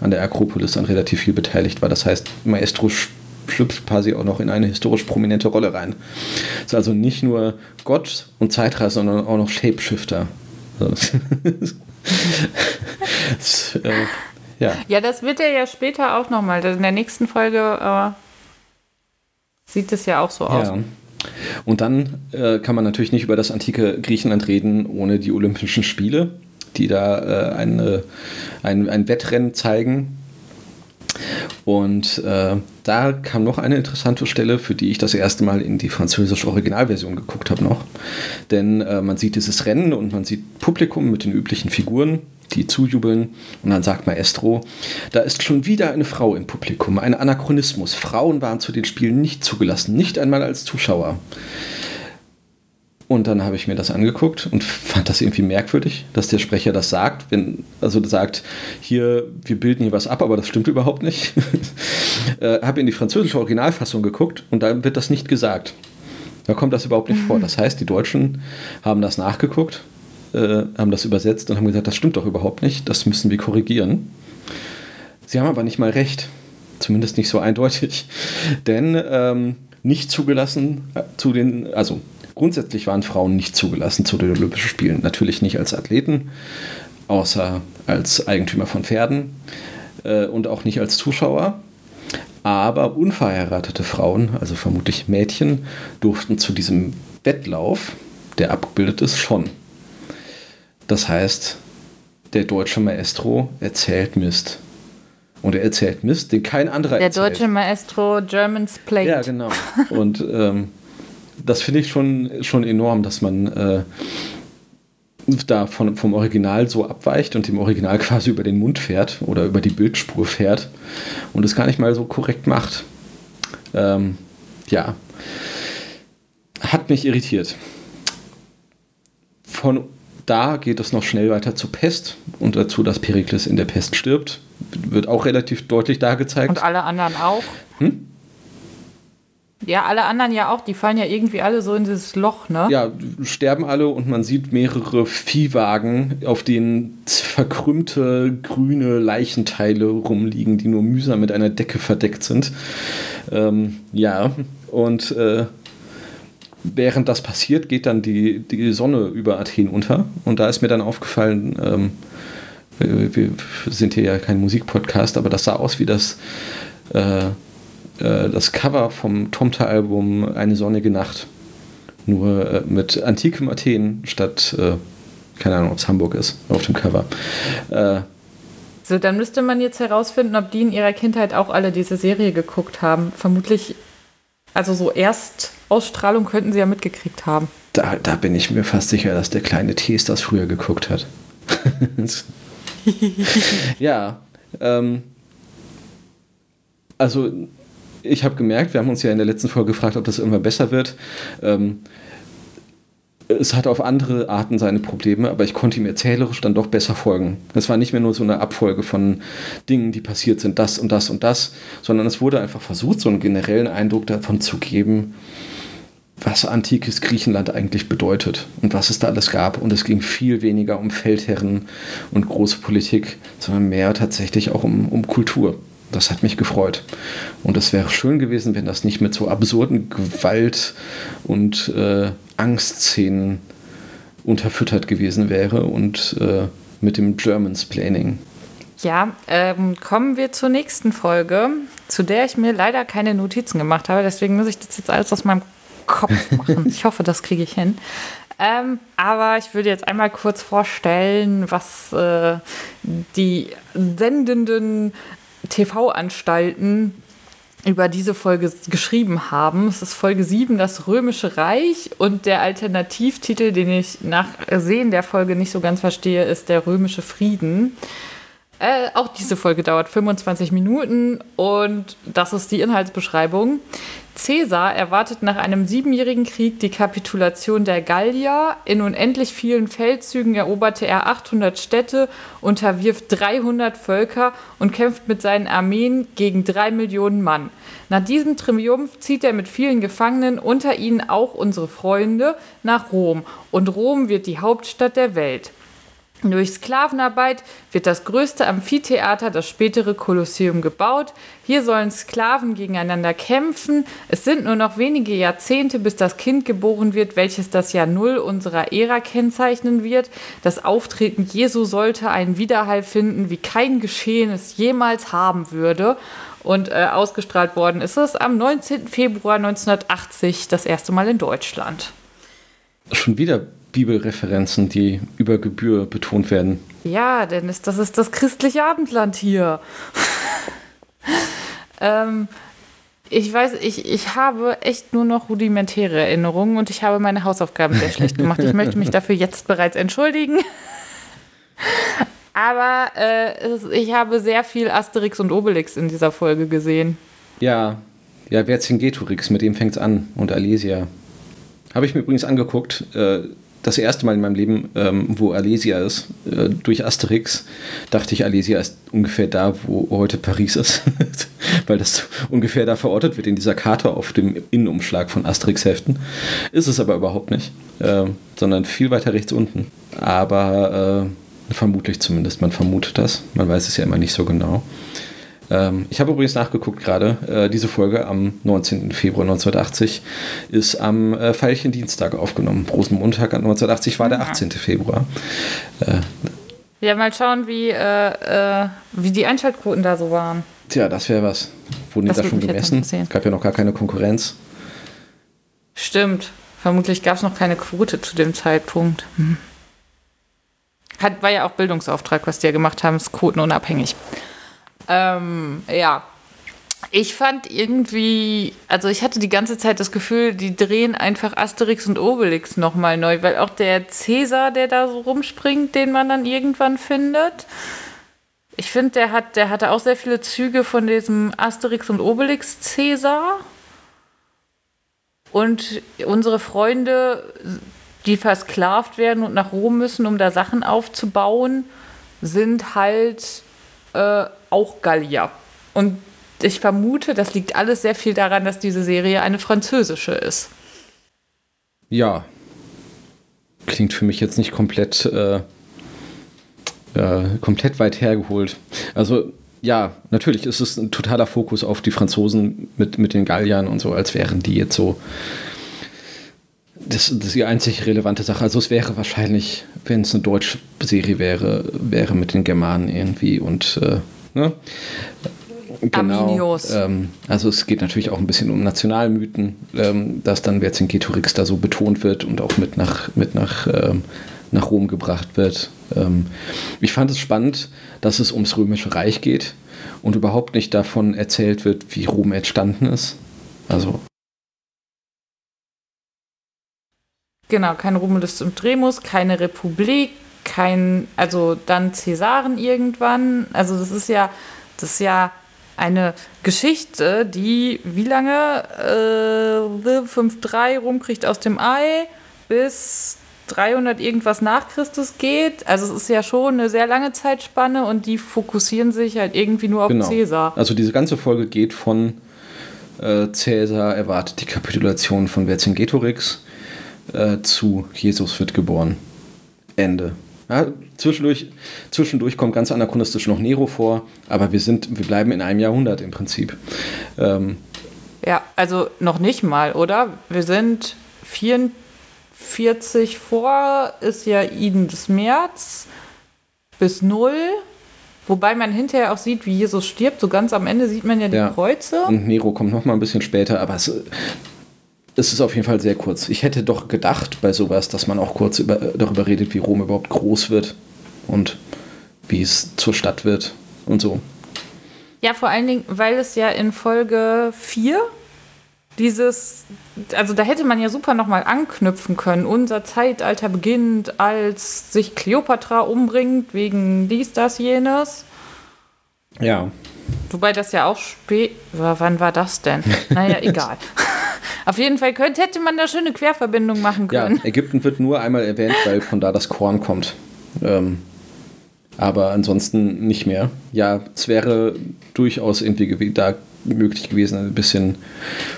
an der Akropolis dann relativ viel beteiligt war. Das heißt, Maestro sch- schlüpft quasi auch noch in eine historisch prominente Rolle rein. Ist also nicht nur Gott und Zeitreise, sondern auch noch Shapeshifter. So. das, äh, ja. Ja, das wird er ja später auch nochmal. In der nächsten Folge äh, sieht es ja auch so aus. Ja. Und dann äh, kann man natürlich nicht über das antike Griechenland reden ohne die Olympischen Spiele, die da äh, eine, ein, ein Wettrennen zeigen. Und äh, da kam noch eine interessante Stelle, für die ich das erste Mal in die französische Originalversion geguckt habe noch. Denn äh, man sieht dieses Rennen und man sieht Publikum mit den üblichen Figuren, die zujubeln. Und dann sagt Maestro, da ist schon wieder eine Frau im Publikum, ein Anachronismus. Frauen waren zu den Spielen nicht zugelassen, nicht einmal als Zuschauer. Und dann habe ich mir das angeguckt und fand das irgendwie merkwürdig, dass der Sprecher das sagt. Wenn, also sagt, hier, wir bilden hier was ab, aber das stimmt überhaupt nicht. äh, habe in die französische Originalfassung geguckt und da wird das nicht gesagt. Da kommt das überhaupt nicht vor. Das heißt, die Deutschen haben das nachgeguckt, äh, haben das übersetzt und haben gesagt, das stimmt doch überhaupt nicht, das müssen wir korrigieren. Sie haben aber nicht mal recht, zumindest nicht so eindeutig, denn ähm, nicht zugelassen äh, zu den, also Grundsätzlich waren Frauen nicht zugelassen zu den Olympischen Spielen. Natürlich nicht als Athleten, außer als Eigentümer von Pferden äh, und auch nicht als Zuschauer. Aber unverheiratete Frauen, also vermutlich Mädchen, durften zu diesem Wettlauf, der abgebildet ist, schon. Das heißt, der deutsche Maestro erzählt Mist. Und er erzählt Mist, den kein anderer der erzählt. Der deutsche Maestro Germans Plate. Ja, genau. Und ähm, das finde ich schon, schon enorm, dass man äh, da von, vom Original so abweicht und dem Original quasi über den Mund fährt oder über die Bildspur fährt und es gar nicht mal so korrekt macht. Ähm, ja, hat mich irritiert. Von da geht es noch schnell weiter zur Pest und dazu, dass Perikles in der Pest stirbt. Wird auch relativ deutlich dargezeigt. Und alle anderen auch. Hm? Ja, alle anderen ja auch, die fallen ja irgendwie alle so in dieses Loch, ne? Ja, sterben alle und man sieht mehrere Viehwagen, auf denen verkrümmte grüne Leichenteile rumliegen, die nur mühsam mit einer Decke verdeckt sind. Ähm, ja, und äh, während das passiert, geht dann die, die Sonne über Athen unter. Und da ist mir dann aufgefallen, ähm, wir, sind hier ja kein Musikpodcast, aber das sah aus wie das. Äh, äh, das Cover vom Tomta-Album Eine sonnige Nacht. Nur äh, mit antikem Athen statt, äh, keine Ahnung, ob es Hamburg ist, auf dem Cover. Äh, so, dann müsste man jetzt herausfinden, ob die in ihrer Kindheit auch alle diese Serie geguckt haben. Vermutlich, also so Erstausstrahlung könnten sie ja mitgekriegt haben. Da, da bin ich mir fast sicher, dass der kleine Tees das früher geguckt hat. ja, ähm, also ich habe gemerkt, wir haben uns ja in der letzten Folge gefragt, ob das irgendwann besser wird. Ähm, es hat auf andere Arten seine Probleme, aber ich konnte ihm erzählerisch dann doch besser folgen. Es war nicht mehr nur so eine Abfolge von Dingen, die passiert sind, das und das und das, sondern es wurde einfach versucht, so einen generellen Eindruck davon zu geben, was antikes Griechenland eigentlich bedeutet und was es da alles gab. Und es ging viel weniger um Feldherren und große Politik, sondern mehr tatsächlich auch um, um Kultur das hat mich gefreut. Und es wäre schön gewesen, wenn das nicht mit so absurden Gewalt- und äh, Angstszenen unterfüttert gewesen wäre und äh, mit dem Germansplaining. Ja, ähm, kommen wir zur nächsten Folge, zu der ich mir leider keine Notizen gemacht habe. Deswegen muss ich das jetzt alles aus meinem Kopf machen. ich hoffe, das kriege ich hin. Ähm, aber ich würde jetzt einmal kurz vorstellen, was äh, die sendenden TV-Anstalten über diese Folge geschrieben haben. Es ist Folge 7, das Römische Reich. Und der Alternativtitel, den ich nach Sehen der Folge nicht so ganz verstehe, ist der Römische Frieden. Äh, auch diese Folge dauert 25 Minuten und das ist die Inhaltsbeschreibung. Caesar erwartet nach einem siebenjährigen Krieg die Kapitulation der Gallier. In unendlich vielen Feldzügen eroberte er 800 Städte, unterwirft 300 Völker und kämpft mit seinen Armeen gegen drei Millionen Mann. Nach diesem Triumph zieht er mit vielen Gefangenen, unter ihnen auch unsere Freunde, nach Rom. Und Rom wird die Hauptstadt der Welt. Durch Sklavenarbeit wird das größte Amphitheater, das spätere Kolosseum, gebaut. Hier sollen Sklaven gegeneinander kämpfen. Es sind nur noch wenige Jahrzehnte, bis das Kind geboren wird, welches das Jahr Null unserer Ära kennzeichnen wird. Das Auftreten Jesu sollte einen Widerhall finden, wie kein Geschehen es jemals haben würde. Und äh, ausgestrahlt worden ist es am 19. Februar 1980 das erste Mal in Deutschland. Schon wieder Bibelreferenzen, die über Gebühr betont werden. Ja, denn das ist das christliche Abendland hier. Ähm, ich weiß, ich, ich habe echt nur noch rudimentäre Erinnerungen und ich habe meine Hausaufgaben sehr schlecht gemacht. Ich möchte mich dafür jetzt bereits entschuldigen. Aber äh, es, ich habe sehr viel Asterix und Obelix in dieser Folge gesehen. Ja, ja, Vercingetorix, mit dem fängt's an und Alesia. Habe ich mir übrigens angeguckt, äh, das erste Mal in meinem Leben, ähm, wo Alesia ist, äh, durch Asterix, dachte ich, Alesia ist ungefähr da, wo heute Paris ist. Weil das ungefähr da verortet wird in dieser Karte auf dem Innenumschlag von Asterix-Heften. Ist es aber überhaupt nicht, äh, sondern viel weiter rechts unten. Aber äh, vermutlich zumindest, man vermutet das. Man weiß es ja immer nicht so genau. Ähm, ich habe übrigens nachgeguckt gerade, äh, diese Folge am 19. Februar 1980 ist am äh, Veilchen-Dienstag aufgenommen. Rosenmontag 1980 war der 18. Februar. Äh, Ja, mal schauen, wie, äh, äh, wie die Einschaltquoten da so waren. tja, das wäre was. Wurden die Das da würde schon gemessen? interessieren. Gab ja noch gar keine Konkurrenz. Stimmt. Vermutlich gab es noch keine Quote zu dem Zeitpunkt. Hm. Hat, war ja auch Bildungsauftrag, was die ja gemacht haben, ist quotenunabhängig. Ähm, ja. Ich fand irgendwie, also ich hatte die ganze Zeit das Gefühl, die drehen einfach Asterix und Obelix nochmal neu, weil auch der Cäsar, der da so rumspringt, den man dann irgendwann findet, ich finde, der, hat, der hatte auch sehr viele Züge von diesem Asterix und Obelix Cäsar. Und unsere Freunde, die versklavt werden und nach Rom müssen, um da Sachen aufzubauen, sind halt äh, auch Gallier. Und ich vermute, das liegt alles sehr viel daran, dass diese Serie eine französische ist. Ja. Klingt für mich jetzt nicht komplett, äh, äh, komplett weit hergeholt. Also, ja, natürlich ist es ein totaler Fokus auf die Franzosen mit, mit den Galliern und so, als wären die jetzt so. Das, das ist die einzig relevante Sache. Also, es wäre wahrscheinlich, wenn es eine deutsche Serie wäre, wäre mit den Germanen irgendwie und, äh, ne? Arminius. Ähm, also es geht natürlich auch ein bisschen um Nationalmythen, ähm, dass dann Vercingetorix da so betont wird und auch mit nach, mit nach, ähm, nach Rom gebracht wird. Ähm, ich fand es spannend, dass es ums Römische Reich geht und überhaupt nicht davon erzählt wird, wie Rom entstanden ist. Also Genau, kein Romulus und Remus, keine Republik, kein, also dann Cäsaren irgendwann. Also das ist ja, das ist ja eine Geschichte, die wie lange äh, 5.3 rumkriegt aus dem Ei bis 300 irgendwas nach Christus geht. Also es ist ja schon eine sehr lange Zeitspanne und die fokussieren sich halt irgendwie nur auf genau. Cäsar. Also diese ganze Folge geht von äh, Cäsar erwartet die Kapitulation von Vercingetorix äh, zu Jesus wird geboren. Ende. Ja, zwischendurch, zwischendurch kommt ganz anachronistisch noch Nero vor, aber wir sind, wir bleiben in einem Jahrhundert im Prinzip. Ähm, Ja, also noch nicht mal, oder? Wir sind 44 vor, ist ja Iden des März bis null. Wobei man hinterher auch sieht, wie Jesus stirbt. So ganz am Ende sieht man ja die Ja. Kreuze. und Nero kommt noch mal ein bisschen später, aber es, es ist auf jeden Fall sehr kurz. Ich hätte doch gedacht bei sowas, dass man auch kurz über, darüber redet, wie Rom überhaupt groß wird und wie es zur Stadt wird und so. Ja, vor allen Dingen, weil es ja in Folge 4 dieses, also da hätte man ja super nochmal anknüpfen können. Unser Zeitalter beginnt, als sich Kleopatra umbringt, wegen dies, das, jenes. Ja, Wobei das ja auch spät. Wann war das denn? Naja, egal. Auf jeden Fall könnte, hätte man da schöne Querverbindung machen ja können. Ägypten wird nur einmal erwähnt, weil von da das Korn kommt. Ähm, aber ansonsten nicht mehr. Ja, es wäre durchaus irgendwie da möglich gewesen, ein bisschen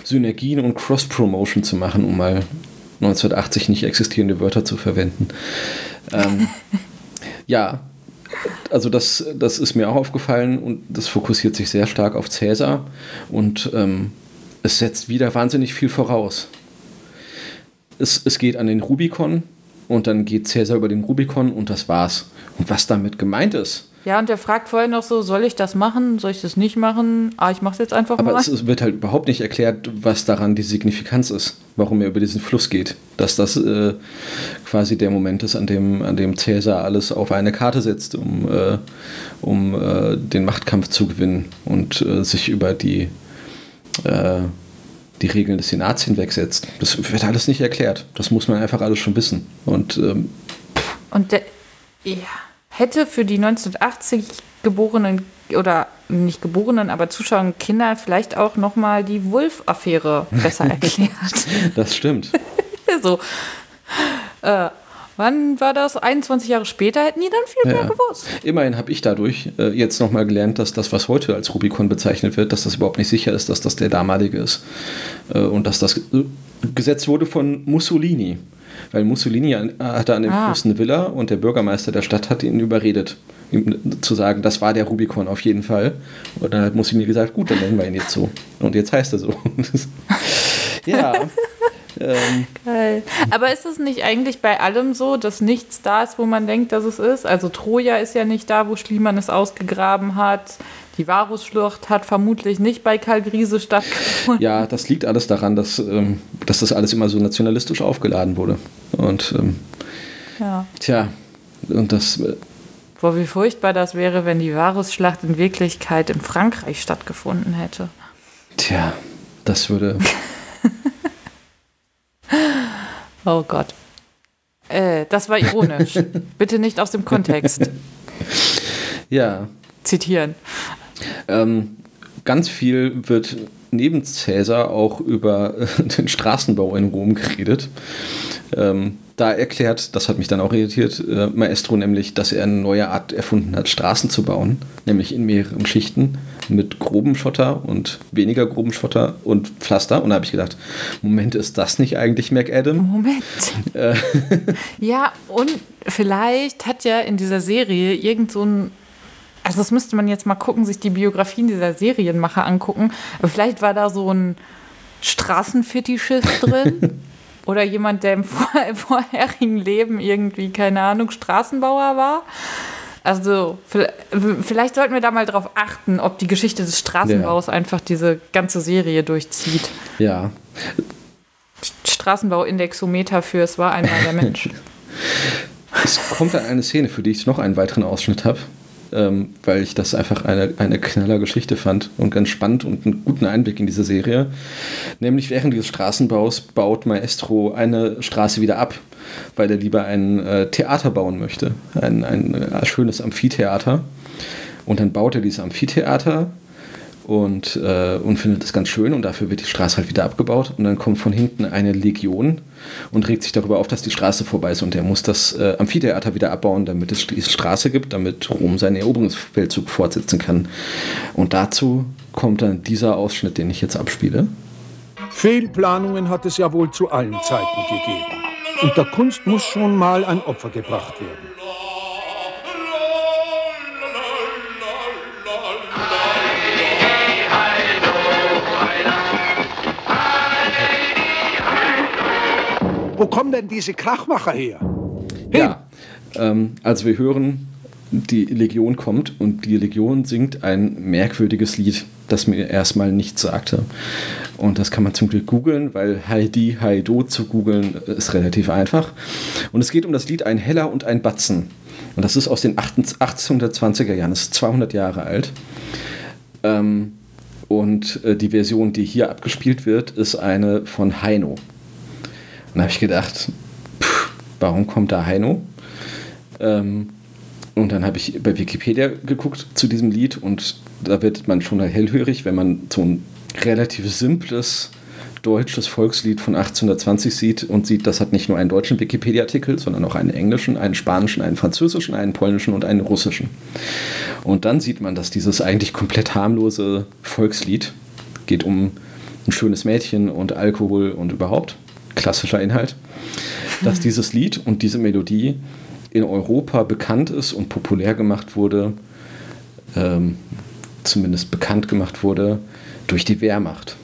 Synergien und Cross-Promotion zu machen, um mal 1980 nicht existierende Wörter zu verwenden. Ähm, ja, also das, das ist mir auch aufgefallen und das fokussiert sich sehr stark auf Cäsar und ähm, es setzt wieder wahnsinnig viel voraus. Es, es geht an den Rubikon und dann geht Cäsar über den Rubikon und das war's. Und was damit gemeint ist, Ja, und der fragt vorher noch so, soll ich das machen? Soll ich das nicht machen? Ah, ich mach's jetzt einfach Aber mal. es wird halt überhaupt nicht erklärt, was daran die Signifikanz ist, warum er über diesen Fluss geht. Dass das äh, quasi der Moment ist, an dem, an dem Cäsar alles auf eine Karte setzt, um, äh, um äh, den Machtkampf zu gewinnen und äh, sich über die, äh, die Regeln des Senats hinwegsetzt. Das wird alles nicht erklärt. Das muss man einfach alles schon wissen. Und ähm, Und der, ja, hätte für die 1980 geborenen oder nicht geborenen, aber zuschauenden Kinder vielleicht auch nochmal die Wolf-Affäre besser erklärt. das stimmt. so. Äh, wann war das? 21 Jahre später hätten die dann viel mehr Ja. gewusst. Immerhin habe ich dadurch äh, jetzt nochmal gelernt, dass das, was heute als Rubicon bezeichnet wird, dass das überhaupt nicht sicher ist, dass das der damalige ist. Äh, und dass das gesetzt wurde von Mussolini. Weil Mussolini an, hatte an dem Ah. Fluss eine Villa und der Bürgermeister der Stadt hat ihn überredet, ihm zu sagen, das war der Rubicon auf jeden Fall. Und dann hat Mussolini gesagt, gut, dann nennen wir ihn jetzt so. Und jetzt heißt er so. ja. ähm, Geil. Aber ist es nicht eigentlich bei allem so, dass nichts da ist, wo man denkt, dass es ist? Also Troja ist ja nicht da, wo Schliemann es ausgegraben hat. Die Varusschlucht hat vermutlich nicht bei Karl Griese stattgefunden. Ja, das liegt alles daran, dass, ähm, dass das alles immer so nationalistisch aufgeladen wurde. Und ähm, Ja. tja, und das, äh, Boah, wie furchtbar das wäre, wenn die Varusschlacht in Wirklichkeit in Frankreich stattgefunden hätte. tja, das würde. Oh Gott. Äh, das war ironisch. Bitte nicht aus dem Kontext Ja, zitieren. Ähm, ganz viel wird neben Cäsar auch über äh, den Straßenbau in Rom geredet. Ähm, da erklärt, das hat mich dann auch irritiert, äh, Maestro nämlich, dass er eine neue Art erfunden hat, Straßen zu bauen, nämlich in mehreren Schichten mit grobem Schotter und weniger grobem Schotter und Pflaster. Und da habe ich gedacht, Moment, ist das nicht eigentlich McAdam? Moment. Äh, Ja, und vielleicht hat ja in dieser Serie irgend so ein. Also, das müsste man jetzt mal gucken, sich die Biografien dieser Serienmacher angucken. Aber vielleicht war da so ein Straßenfetischist drin. Oder jemand, der im, vor vorherigen Leben irgendwie, keine Ahnung, Straßenbauer war. Also, vi- vielleicht sollten wir da mal drauf achten, ob die Geschichte des Straßenbaus einfach diese ganze Serie durchzieht. ja, Straßenbauindexometer für es war einmal der Mensch. Es kommt dann eine Szene, für die ich noch einen weiteren Ausschnitt habe, ähm, weil ich das einfach eine, eine knaller Geschichte fand und ganz spannend und einen guten Einblick in diese Serie. Nämlich während dieses Straßenbaus baut Maestro eine Straße wieder ab, weil er lieber ein äh, Theater bauen möchte, ein, ein äh, schönes Amphitheater. Und dann baut er dieses Amphitheater und, äh, und findet das ganz schön und dafür wird die Straße halt wieder abgebaut und dann kommt von hinten eine Legion und regt sich darüber auf, dass die Straße vorbei ist und er muss das äh, Amphitheater wieder abbauen, damit es diese Straße gibt, damit Rom seinen Eroberungsfeldzug fortsetzen kann. Und dazu kommt dann dieser Ausschnitt, den ich jetzt abspiele. Fehlplanungen hat es ja wohl zu allen Zeiten gegeben. Und der Kunst muss schon mal ein Opfer gebracht werden. Wo kommen denn diese Krachmacher her? Ja, ähm, also wir hören, die Legion kommt und die Legion singt ein merkwürdiges Lied, das mir erstmal nichts sagte. Und das kann man zum Glück googeln, weil Heidi Heido zu googeln ist relativ einfach. Und es geht um das Lied Ein Heller und ein Batzen. Und das ist aus den 1820er Jahren, das ist 200 Jahre alt. Ähm, und äh, die Version, die hier abgespielt wird, ist eine von Heino. Und da habe ich gedacht, pff, warum kommt da Heino? Ähm, und dann habe ich bei Wikipedia geguckt zu diesem Lied und da wird man schon hellhörig, wenn man so ein relativ simples deutsches Volkslied von 1820 sieht und sieht, das hat nicht nur einen deutschen Wikipedia-Artikel, sondern auch einen englischen, einen spanischen, einen französischen, einen polnischen und einen russischen. Und dann sieht man, dass dieses eigentlich komplett harmlose Volkslied geht um ein schönes Mädchen und Alkohol und überhaupt klassischer Inhalt, dass dieses Lied und diese Melodie in Europa bekannt ist und populär gemacht wurde, ähm, zumindest bekannt gemacht wurde, durch die Wehrmacht.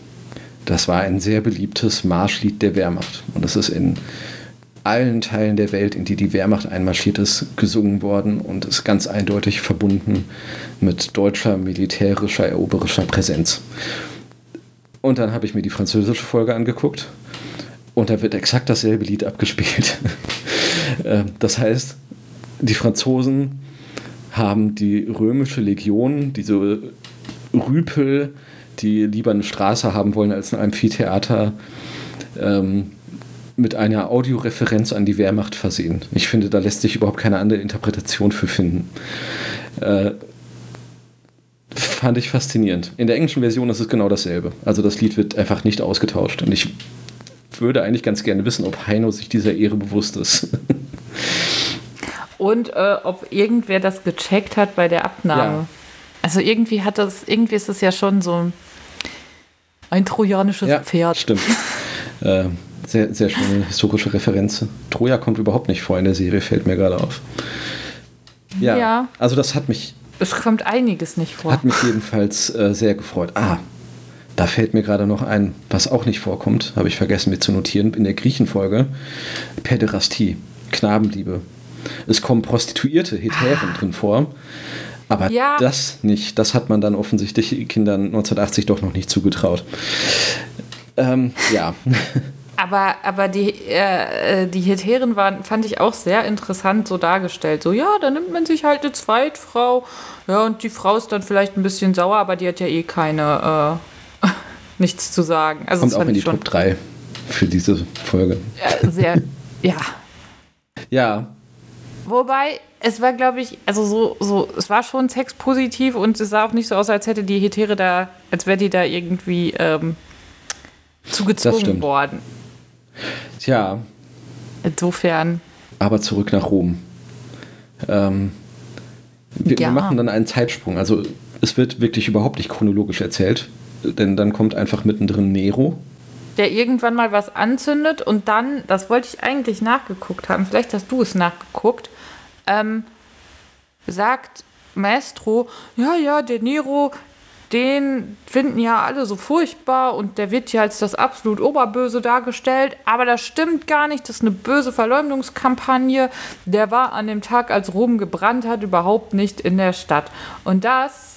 Das war ein sehr beliebtes Marschlied der Wehrmacht. Und das ist in allen Teilen der Welt, in die die Wehrmacht einmarschiert ist, gesungen worden und ist ganz eindeutig verbunden mit deutscher militärischer, eroberischer Präsenz. Und dann habe ich mir die französische Folge angeguckt und da wird exakt dasselbe Lied abgespielt. Äh, das heißt, die Franzosen haben die römische Legion, diese Rüpel, die lieber eine Straße haben wollen als ein Amphitheater, ähm, mit einer Audioreferenz an die Wehrmacht versehen. Ich finde, da lässt sich überhaupt keine andere Interpretation für finden. Äh, fand ich faszinierend. In der englischen Version ist es genau dasselbe. Also das Lied wird einfach nicht ausgetauscht. Und ich würde eigentlich ganz gerne wissen, ob Heino sich dieser Ehre bewusst ist. Und äh, ob irgendwer das gecheckt hat bei der Abnahme. Ja. Also irgendwie hat das, irgendwie ist es ja schon so ein trojanisches ja, Pferd. Stimmt. äh, sehr, sehr schöne historische Referenz. Troja kommt überhaupt nicht vor in der Serie, fällt mir gerade auf. Ja, ja, Also das hat mich. Es kommt einiges nicht vor. Hat mich jedenfalls äh, sehr gefreut. Ah, da fällt mir gerade noch ein, was auch nicht vorkommt, habe ich vergessen mir zu notieren, in der Griechenfolge, Päderastie, Knabenliebe. Es kommen Prostituierte, Hetären ah. drin vor. Aber ja. das nicht, das hat man dann offensichtlich Kindern 1980 doch noch nicht zugetraut. Ähm, ja. Aber, aber die, äh, die Hetären waren, fand ich auch sehr interessant so dargestellt. So, ja, da nimmt man sich halt eine Zweitfrau. Ja, und die Frau ist dann vielleicht ein bisschen sauer, aber die hat ja eh keine, äh, nichts zu sagen. Also Kommt auch in die Top 3 für diese Folge. Ja, sehr, ja. Ja. Wobei, es war, glaube ich, also so, so, es war schon sexpositiv und es sah auch nicht so aus, als hätte die Hetäre da, als wäre die da irgendwie ähm, zugezwungen worden. Tja. Insofern. Aber zurück nach Rom. Ähm, wir, ja. wir machen dann einen Zeitsprung. Also es wird wirklich überhaupt nicht chronologisch erzählt, denn dann kommt einfach mittendrin Nero. Der irgendwann mal was anzündet und dann, das wollte ich eigentlich nachgeguckt haben, vielleicht hast du es nachgeguckt, ähm, sagt Maestro, ja, ja, der Nero, den finden ja alle so furchtbar und der wird hier als das absolut Oberböse dargestellt. Aber das stimmt gar nicht. Das ist eine böse Verleumdungskampagne. Der war an dem Tag, als Rom gebrannt hat, überhaupt nicht in der Stadt. Und das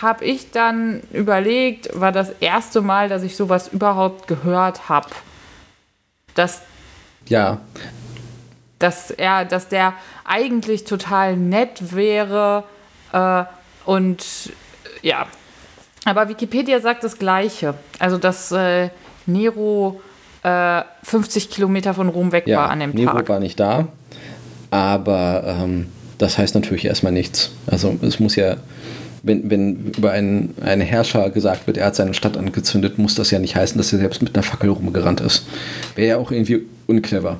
habe ich dann überlegt, war das erste Mal, dass ich sowas überhaupt gehört habe. Dass. Ja. Dass er, dass der eigentlich total nett wäre äh, und ja. Aber Wikipedia sagt das Gleiche. Also, dass äh, Nero äh, 50 Kilometer von Rom weg ja, war an dem Nero Tag. Nero war nicht da, aber ähm, das heißt natürlich erstmal nichts. Also, es muss ja, wenn, wenn über einen, einen Herrscher gesagt wird, er hat seine Stadt angezündet, muss das ja nicht heißen, dass er selbst mit einer Fackel rumgerannt ist. Wäre ja auch irgendwie unclever.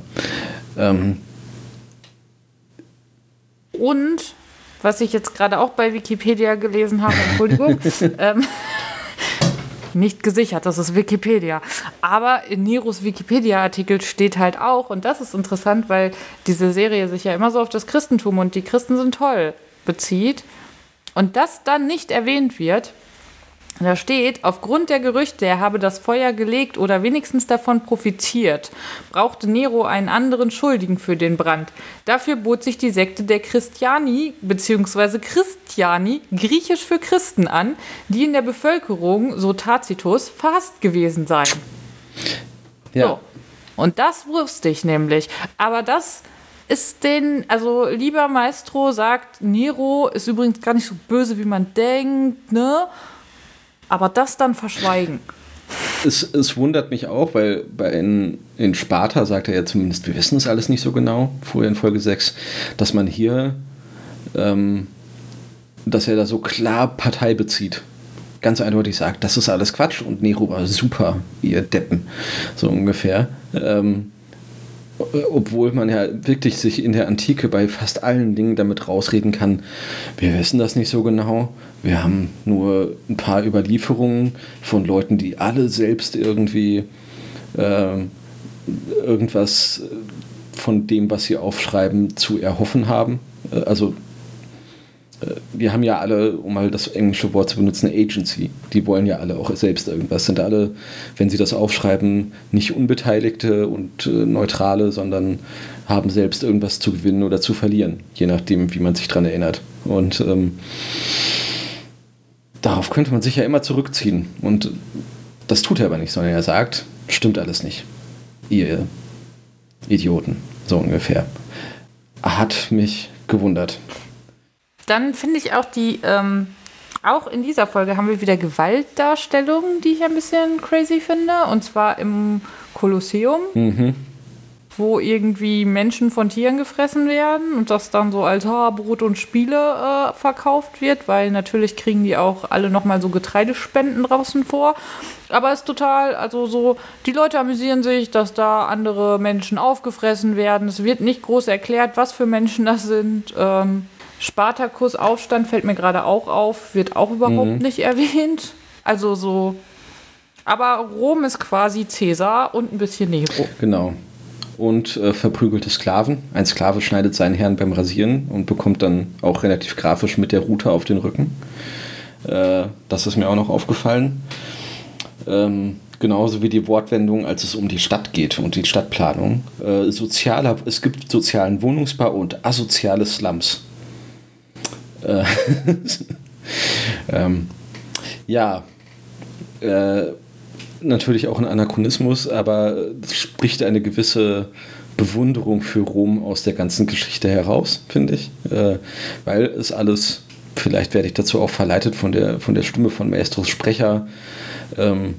Ähm, und was ich jetzt gerade auch bei Wikipedia gelesen habe, Entschuldigung, ähm, nicht gesichert, das ist Wikipedia. Aber in Neros Wikipedia-Artikel steht halt auch, und das ist interessant, weil diese Serie sich ja immer so auf das Christentum und die Christen sind toll bezieht. Und das dann nicht erwähnt wird, da steht, aufgrund der Gerüchte, er habe das Feuer gelegt oder wenigstens davon profitiert, brauchte Nero einen anderen Schuldigen für den Brand. Dafür bot sich die Sekte der Christiani bzw. Christiani, griechisch für Christen, an, die in der Bevölkerung, so Tacitus, verhasst gewesen seien. Ja. So. Und das wusste ich nämlich. Aber das ist den, also lieber Maestro sagt, Nero ist übrigens gar nicht so böse, wie man denkt, ne? Aber das dann verschweigen. Es, es wundert mich auch, weil bei in, in Sparta sagt er ja zumindest, wir wissen es alles nicht so genau, vorher in Folge 6, dass man hier, ähm, dass er da so klar Partei bezieht. Ganz eindeutig sagt, das ist alles Quatsch und Nero war super, ihr Deppen, so ungefähr. Ähm, obwohl man ja wirklich sich in der Antike bei fast allen Dingen damit rausreden kann, wir wissen das nicht so genau. Wir haben nur ein paar Überlieferungen von Leuten, die alle selbst irgendwie äh, irgendwas von dem, was sie aufschreiben, zu erhoffen haben. Äh, also äh, wir haben ja alle, um mal das englische Wort zu benutzen, Agency. Die wollen ja alle auch selbst irgendwas. Sind alle, wenn sie das aufschreiben, nicht Unbeteiligte und äh, Neutrale, sondern haben selbst irgendwas zu gewinnen oder zu verlieren, je nachdem, wie man sich dran erinnert. Und ähm, darauf könnte man sich ja immer zurückziehen. Und das tut er aber nicht, sondern er sagt, stimmt alles nicht. Ihr Idioten, so ungefähr. Hat mich gewundert. Dann finde ich auch die, ähm, auch in dieser Folge haben wir wieder Gewaltdarstellungen, die ich ein bisschen crazy finde. Und zwar im Kolosseum. Mhm wo irgendwie Menschen von Tieren gefressen werden und das dann so als ah, Brot und Spiele äh, verkauft wird, weil natürlich kriegen die auch alle nochmal so Getreidespenden draußen vor. Aber es ist total, also so, die Leute amüsieren sich, dass da andere Menschen aufgefressen werden. Es wird nicht groß erklärt, was für Menschen das sind. Ähm, Spartakus Aufstand fällt mir gerade auch auf, wird auch überhaupt mhm. nicht erwähnt. Also so. Aber Rom ist quasi Cäsar und ein bisschen Nero. Genau und äh, verprügelte Sklaven. Ein Sklave schneidet seinen Herrn beim Rasieren und bekommt dann auch relativ grafisch mit der Rute auf den Rücken. Äh, das ist mir auch noch aufgefallen. Ähm, genauso wie die Wortwendung, als es um die Stadt geht und die Stadtplanung. Äh, sozialer, es gibt sozialen Wohnungsbau und asoziale Slums. Äh, ähm, ja, äh, natürlich auch ein Anachronismus, aber es spricht eine gewisse Bewunderung für Rom aus der ganzen Geschichte heraus, finde ich. Äh, weil es alles, vielleicht werde ich dazu auch verleitet von der, von der Stimme von Maestros Sprecher, ähm,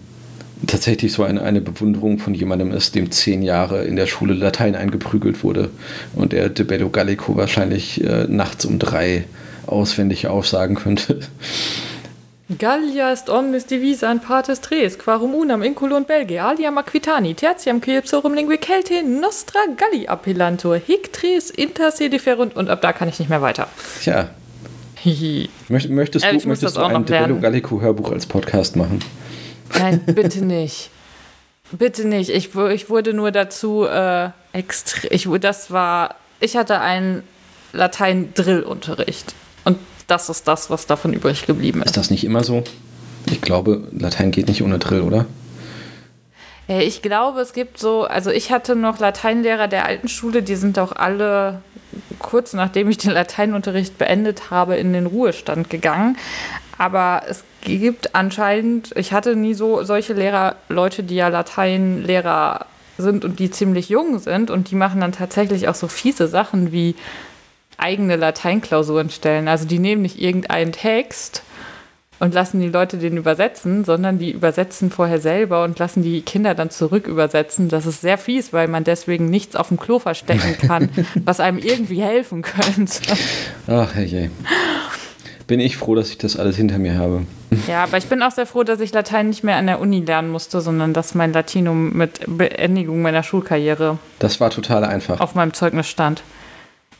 tatsächlich so eine, eine Bewunderung von jemandem ist, dem zehn Jahre in der Schule Latein eingeprügelt wurde und der De Bello Gallico wahrscheinlich äh, nachts um drei auswendig aufsagen könnte. Gallia est omnis divisa in partes tres, quarum unam inculum Belge, aliam aquitani, tertiam Caepsorum lingue Celte, nostra Galli appellantur, hic tres inter se deferunt und ab da kann ich nicht mehr weiter. Tja. Möcht, möchtest du, möchtest du ein Bello Gallico Hörbuch als Podcast machen? Nein, bitte nicht. Bitte nicht. Ich, ich wurde nur dazu äh, extra. Ich, das war. Ich hatte einen Latein-Drill-Unterricht. Das ist das, was davon übrig geblieben ist. Ist das nicht immer so? Ich glaube, Latein geht nicht ohne Drill, oder? Ich glaube, es gibt so, also ich hatte noch Lateinlehrer der alten Schule, die sind auch alle kurz nachdem ich den Lateinunterricht beendet habe, in den Ruhestand gegangen. Aber es gibt anscheinend, ich hatte nie so solche Lehrer, Leute, die ja Lateinlehrer sind und die ziemlich jung sind und die machen dann tatsächlich auch so fiese Sachen wie eigene Lateinklausuren stellen. Also die nehmen nicht irgendeinen Text und lassen die Leute den übersetzen, sondern die übersetzen vorher selber und lassen die Kinder dann zurück übersetzen. Das ist sehr fies, weil man deswegen nichts auf dem Klo verstecken kann, was einem irgendwie helfen könnte. Ach je. Bin ich froh, dass ich das alles hinter mir habe. Ja, aber ich bin auch sehr froh, dass ich Latein nicht mehr an der Uni lernen musste, sondern dass mein Latinum mit Beendigung meiner Schulkarriere. Das war total einfach. Auf meinem Zeugnis stand.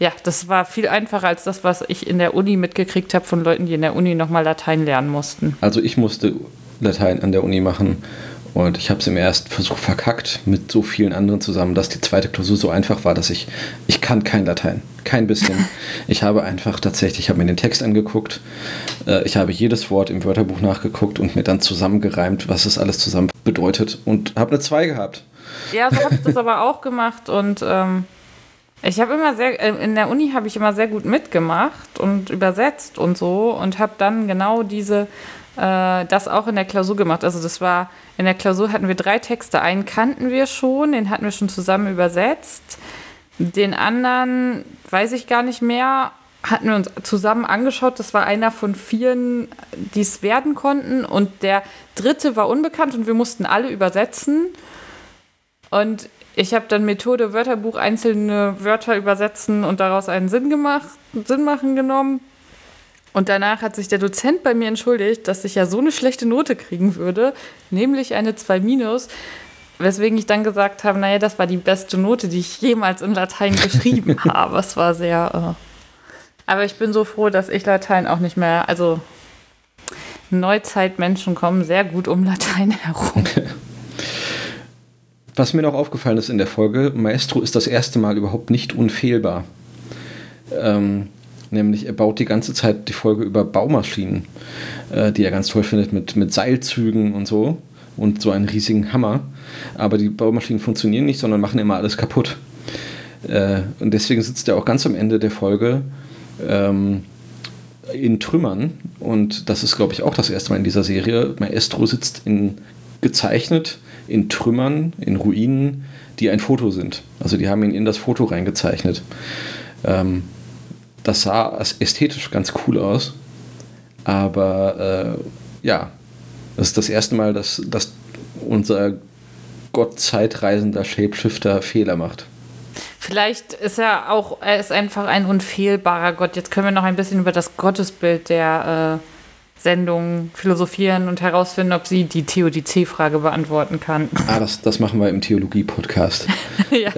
Ja, das war viel einfacher als das, was ich in der Uni mitgekriegt habe von Leuten, die in der Uni nochmal Latein lernen mussten. Also ich musste Latein an der Uni machen und ich habe es im ersten Versuch verkackt mit so vielen anderen zusammen, dass die zweite Klausur so einfach war, dass ich, ich kann kein Latein, kein bisschen. ich habe einfach tatsächlich, ich habe mir den Text angeguckt, äh, ich habe jedes Wort im Wörterbuch nachgeguckt und mir dann zusammengereimt, was es alles zusammen bedeutet und habe eine 2 gehabt. Ja, so habe ich das aber auch gemacht und ähm, ich habe immer sehr, äh, in der Uni habe ich immer sehr gut mitgemacht und übersetzt und so und habe dann genau diese, äh, das auch in der Klausur gemacht. Also das war, in der Klausur hatten wir drei Texte. Einen kannten wir schon, den hatten wir schon zusammen übersetzt. Den anderen weiß ich gar nicht mehr, hatten wir uns zusammen angeschaut. Das war einer von vieren, die es werden konnten. Und der dritte war unbekannt und wir mussten alle übersetzen. Und ich habe dann Methode Wörterbuch einzelne Wörter übersetzen und daraus einen Sinn gemacht, Sinn machen genommen. Und danach hat sich der Dozent bei mir entschuldigt, dass ich ja so eine schlechte Note kriegen würde, nämlich eine 2 minus, weswegen ich dann gesagt habe, naja, das war die beste Note, die ich jemals in Latein geschrieben habe. Es war sehr. Äh aber ich bin so froh, dass ich Latein auch nicht mehr. Also Neuzeitmenschen kommen sehr gut um Latein herum. Was mir noch aufgefallen ist in der Folge, Maestro ist das erste Mal überhaupt nicht unfehlbar. Ähm, Nämlich er baut die ganze Zeit die Folge über Baumaschinen, äh, die er ganz toll findet, mit, mit Seilzügen und so und so einen riesigen Hammer. Aber die Baumaschinen funktionieren nicht, sondern machen immer alles kaputt. Äh, und deswegen sitzt er auch ganz am Ende der Folge ähm, in Trümmern. Und das ist, glaube ich, auch das erste Mal in dieser Serie. Maestro sitzt in gezeichnet in Trümmern, in Ruinen, die ein Foto sind. Also die haben ihn in das Foto reingezeichnet. Ähm, das sah ästhetisch ganz cool aus. Aber äh, ja, das ist das erste Mal, dass, dass unser Gott-Zeitreisender Shapeshifter Fehler macht. Vielleicht ist er auch, er ist einfach ein unfehlbarer Gott. Jetzt können wir noch ein bisschen über das Gottesbild der äh, Sendung philosophieren und herausfinden, ob sie die Theodizee-Frage beantworten kann. Ah, das, das machen wir im Theologie-Podcast. ja.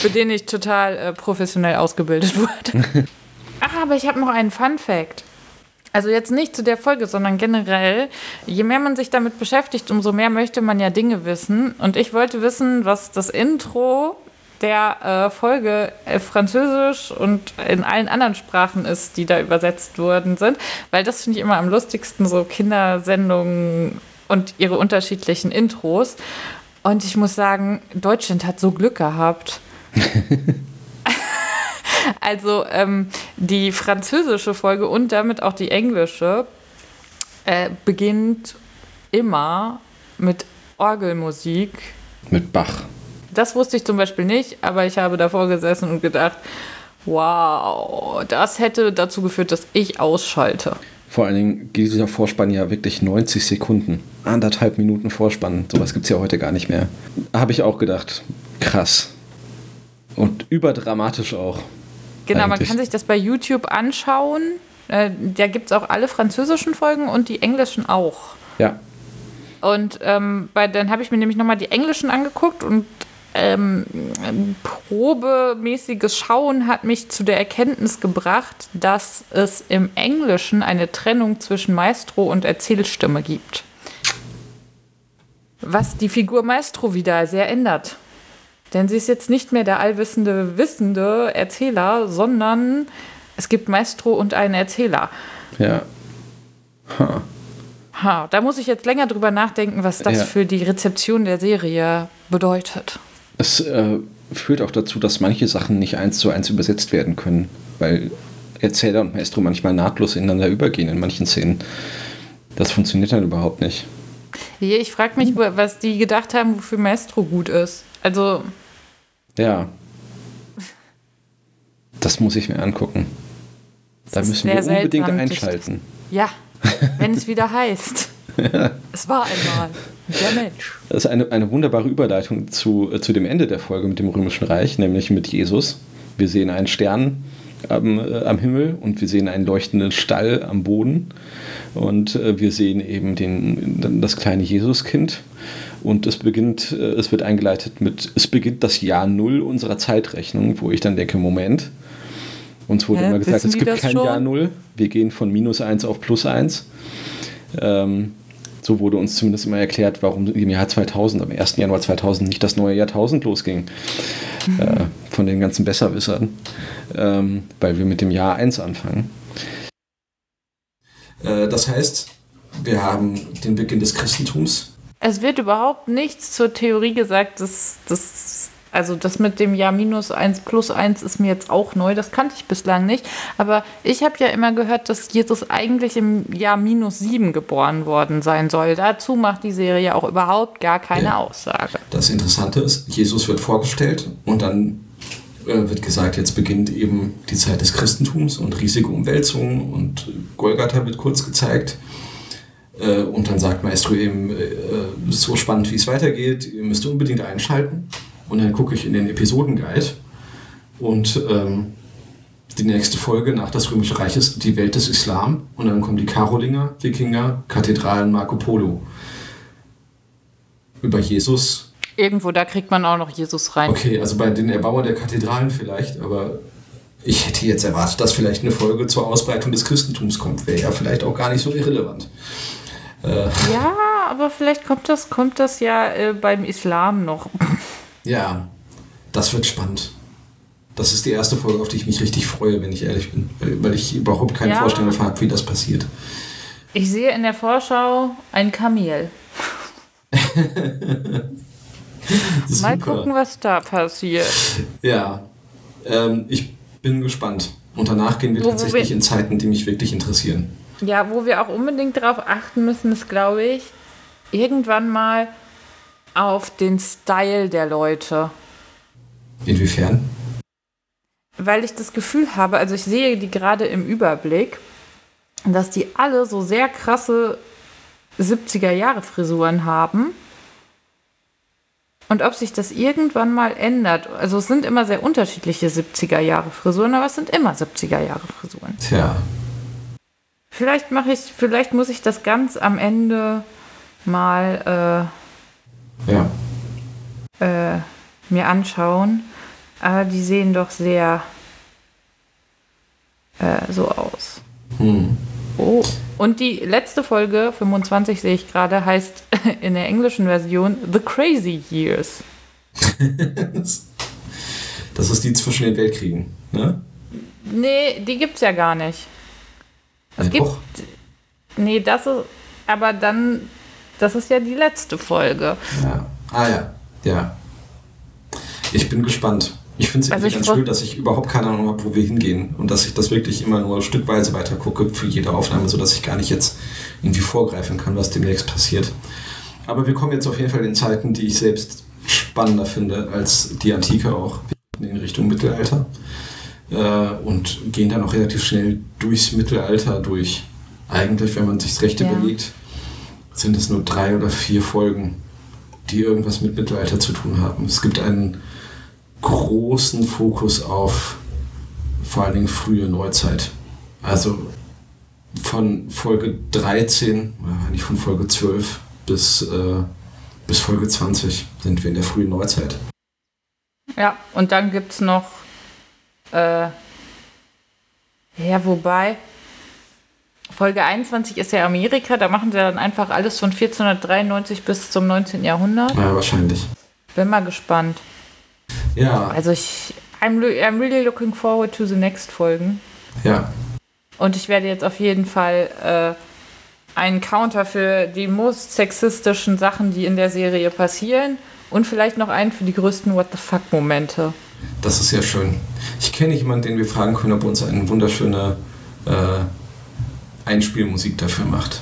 Für den ich total äh, professionell ausgebildet wurde. Ach, aber ich habe noch einen Fun-Fact. Also jetzt nicht zu der Folge, sondern generell, je mehr man sich damit beschäftigt, umso mehr möchte man ja Dinge wissen. Und ich wollte wissen, was das Intro der äh, Folge äh, Französisch und in allen anderen Sprachen ist, die da übersetzt worden sind. Weil das finde ich immer am lustigsten, so Kindersendungen und ihre unterschiedlichen Intros. Und ich muss sagen, Deutschland hat so Glück gehabt. also ähm, die französische Folge und damit auch die englische äh, beginnt immer mit Orgelmusik. Mit Bach. Das wusste ich zum Beispiel nicht, aber ich habe davor gesessen und gedacht, wow, das hätte dazu geführt, dass ich ausschalte. Vor allen Dingen geht dieser Vorspann ja wirklich 90 Sekunden. Anderthalb Minuten Vorspann. Sowas gibt es ja heute gar nicht mehr. Habe ich auch gedacht. Krass. Und überdramatisch auch. Genau, eigentlich. man kann sich das bei YouTube anschauen. Äh, da gibt es auch alle französischen Folgen und die englischen auch. Ja. Und ähm, bei, dann habe ich mir nämlich nochmal die englischen angeguckt und ähm, probemäßiges Schauen hat mich zu der Erkenntnis gebracht, dass es im Englischen eine Trennung zwischen Maestro und Erzählstimme gibt. Was die Figur Maestro wieder sehr ändert. Denn sie ist jetzt nicht mehr der allwissende, wissende Erzähler, sondern es gibt Maestro und einen Erzähler. Ja. Ha. Ha, da muss ich jetzt länger drüber nachdenken, was das Ja. für die Rezeption der Serie bedeutet. Es äh, führt auch dazu, dass manche Sachen nicht eins zu eins übersetzt werden können, weil Erzähler und Maestro manchmal nahtlos ineinander übergehen in manchen Szenen. Das funktioniert dann überhaupt nicht. Ich frage mich, was die gedacht haben, wofür Maestro gut ist. Also, Ja. Das muss ich mir angucken. Da müssen wir unbedingt seltsam, einschalten. ja, wenn es wieder heißt. Es war einmal der Mensch. Das ist eine, eine wunderbare Überleitung zu, äh, zu dem Ende der Folge mit dem Römischen Reich, nämlich mit Jesus. Wir sehen einen Stern am, äh, am Himmel und wir sehen einen leuchtenden Stall am Boden. Und äh, wir sehen eben den, das kleine Jesuskind. Und es beginnt, äh, es wird eingeleitet mit, es beginnt das Jahr Null unserer Zeitrechnung, wo ich dann denke, Moment. Uns wurde Hä, immer gesagt, es gibt kein schon? Jahr Null. Wir gehen von minus 1 auf plus 1. Ähm, so wurde uns zumindest immer erklärt, warum im Jahr 2000, am 1. Januar 2000 nicht das neue Jahrtausend losging. Äh, von den ganzen Besserwissern. Ähm, weil wir mit dem Jahr 1 anfangen. Äh, das heißt, wir haben den Beginn des Christentums. Es wird überhaupt nichts zur Theorie gesagt, dass das. Also das mit dem Jahr minus 1 plus 1 ist mir jetzt auch neu, das kannte ich bislang nicht. Aber ich habe ja immer gehört, dass Jesus eigentlich im Jahr minus 7 geboren worden sein soll. Dazu macht die Serie auch überhaupt gar keine Ja. Aussage. Das Interessante ist, Jesus wird vorgestellt und dann äh, wird gesagt, jetzt beginnt eben die Zeit des Christentums und riesige Umwälzungen und Golgatha wird kurz gezeigt. Äh, und dann sagt Maestro eben, äh, es ist so spannend, wie es weitergeht, ihr müsst unbedingt einschalten. Und dann gucke ich in den Episodenguide und ähm, die nächste Folge nach das Römische Reich ist die Welt des Islam und dann kommen die Karolinger, Wikinger, Kathedralen, Marco Polo. Über Jesus Irgendwo, da kriegt man auch noch Jesus rein. Okay, also bei den Erbauern der Kathedralen vielleicht, aber ich hätte jetzt erwartet, dass vielleicht eine Folge zur Ausbreitung des Christentums kommt. Wäre ja vielleicht auch gar nicht so irrelevant. Äh, Ja, aber vielleicht kommt das, kommt das ja äh, beim Islam noch. Ja, das wird spannend. Das ist die erste Folge, auf die ich mich richtig freue, wenn ich ehrlich bin. Weil, ich überhaupt keine Ja. Vorstellung davon habe, wie das passiert. Ich sehe in der Vorschau ein Kamel. Mal gucken, was da passiert. Ja, ähm, ich bin gespannt. Und danach gehen wir Wo- wo tatsächlich wir- in Zeiten, die mich wirklich interessieren. Ja, wo wir auch unbedingt darauf achten müssen, ist, glaube ich, irgendwann mal auf den Style der Leute. Inwiefern? Weil ich das Gefühl habe, also ich sehe die gerade im Überblick, dass die alle so sehr krasse 70er-Jahre-Frisuren haben. Und ob sich das irgendwann mal ändert. Also es sind immer sehr unterschiedliche 70er-Jahre-Frisuren, aber es sind immer 70er-Jahre-Frisuren. Tja, Vielleicht mache ich, vielleicht muss ich das ganz am Ende mal ja. äh, mir anschauen. Aber die sehen doch sehr äh, so aus. Hm. Oh. Und die letzte Folge, 25 sehe ich gerade, heißt in der englischen Version The Crazy Years. Das ist die zwischen den Weltkriegen, ne? Nee, die gibt's ja gar nicht. Es Ja, gibt. doch. Nee, das ist. Aber dann. Das ist ja die letzte Folge. Ja. Ah ja, ja. Ich bin gespannt. Ich finde es Also ganz schön, dass ich überhaupt keine Ahnung habe, wo wir hingehen. Und dass ich das wirklich immer nur stückweise weiter gucke für jede Aufnahme, sodass ich gar nicht jetzt irgendwie vorgreifen kann, was demnächst passiert. Aber wir kommen jetzt auf jeden Fall in Zeiten, die ich selbst spannender finde als die Antike auch. In Richtung Mittelalter. Äh, und gehen dann auch relativ schnell durchs Mittelalter durch. Eigentlich, wenn man sich recht Ja. überlegt, sind es nur drei oder vier Folgen, die irgendwas mit Mittelalter zu tun haben. Es gibt einen großen Fokus auf vor allen Dingen frühe Neuzeit. Also von Folge 13, äh, eigentlich von Folge 12 bis, äh, bis Folge 20 sind wir in der frühen Neuzeit. Ja, und dann gibt's noch. Äh, ja, wobei. Folge 21 ist ja Amerika, da machen sie dann einfach alles von 1493 bis zum 19. Jahrhundert. Ja, wahrscheinlich. Bin mal gespannt. Ja, Also ich. I'm, I'm really looking forward to the next Folgen. ja. Und ich werde jetzt auf jeden Fall äh, einen Counter für die most sexistischen Sachen, die in der Serie passieren. Und vielleicht noch einen für die größten What the fuck-Momente. Das ist sehr schön. Ich kenne jemanden, den wir fragen können, ob uns eine wunderschöne äh, Einspielmusik dafür macht.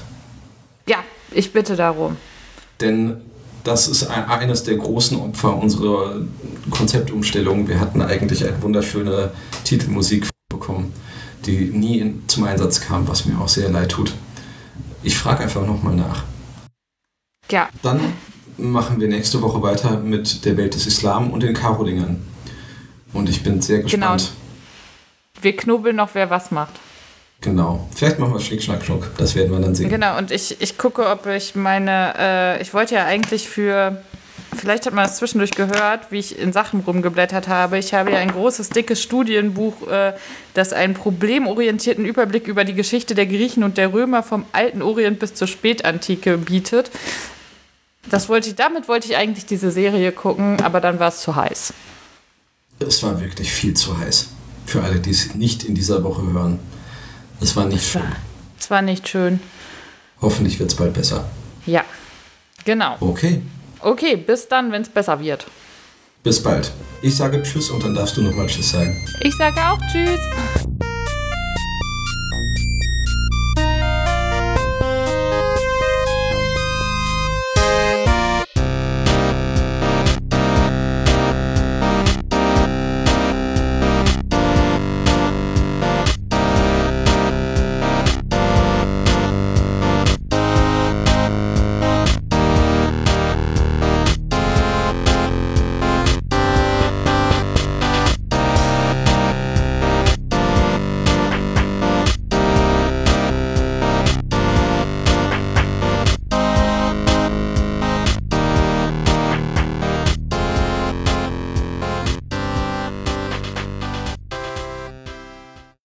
Ja, ich bitte darum. Denn das ist ein- eines der großen Opfer unserer Konzeptumstellung. Wir hatten eigentlich eine wunderschöne Titelmusik bekommen, die nie in, zum Einsatz kam, was mir auch sehr leid tut. Ich frage einfach nochmal nach. Ja, Dann machen wir nächste Woche weiter mit der Welt des Islam und den Karolingern. Und ich bin sehr Genau. gespannt. wir knubbeln noch, wer was macht. Genau. Vielleicht machen wir Schnick, Schnack, Schnuck. Das werden wir dann sehen. Genau, und ich, ich gucke, ob ich meine, äh, ich wollte ja eigentlich für, vielleicht hat man das zwischendurch gehört, wie ich in Sachen rumgeblättert habe. Ich habe ja ein großes, dickes Studienbuch, äh, das einen problemorientierten Überblick über die Geschichte der Griechen und der Römer vom alten Orient bis zur Spätantike bietet. Das wollte ich, damit wollte ich eigentlich diese Serie gucken, aber dann war es zu heiß. Es war wirklich viel zu heiß. Für alle, die es nicht in dieser Woche hören. Es war nicht schön. Es war nicht schön. Hoffentlich wird es bald besser. Ja, genau. Okay, Okay, bis dann, wenn es besser wird. bis bald. Ich sage Tschüss und dann darfst du nochmal Tschüss sagen. Ich sage auch Tschüss.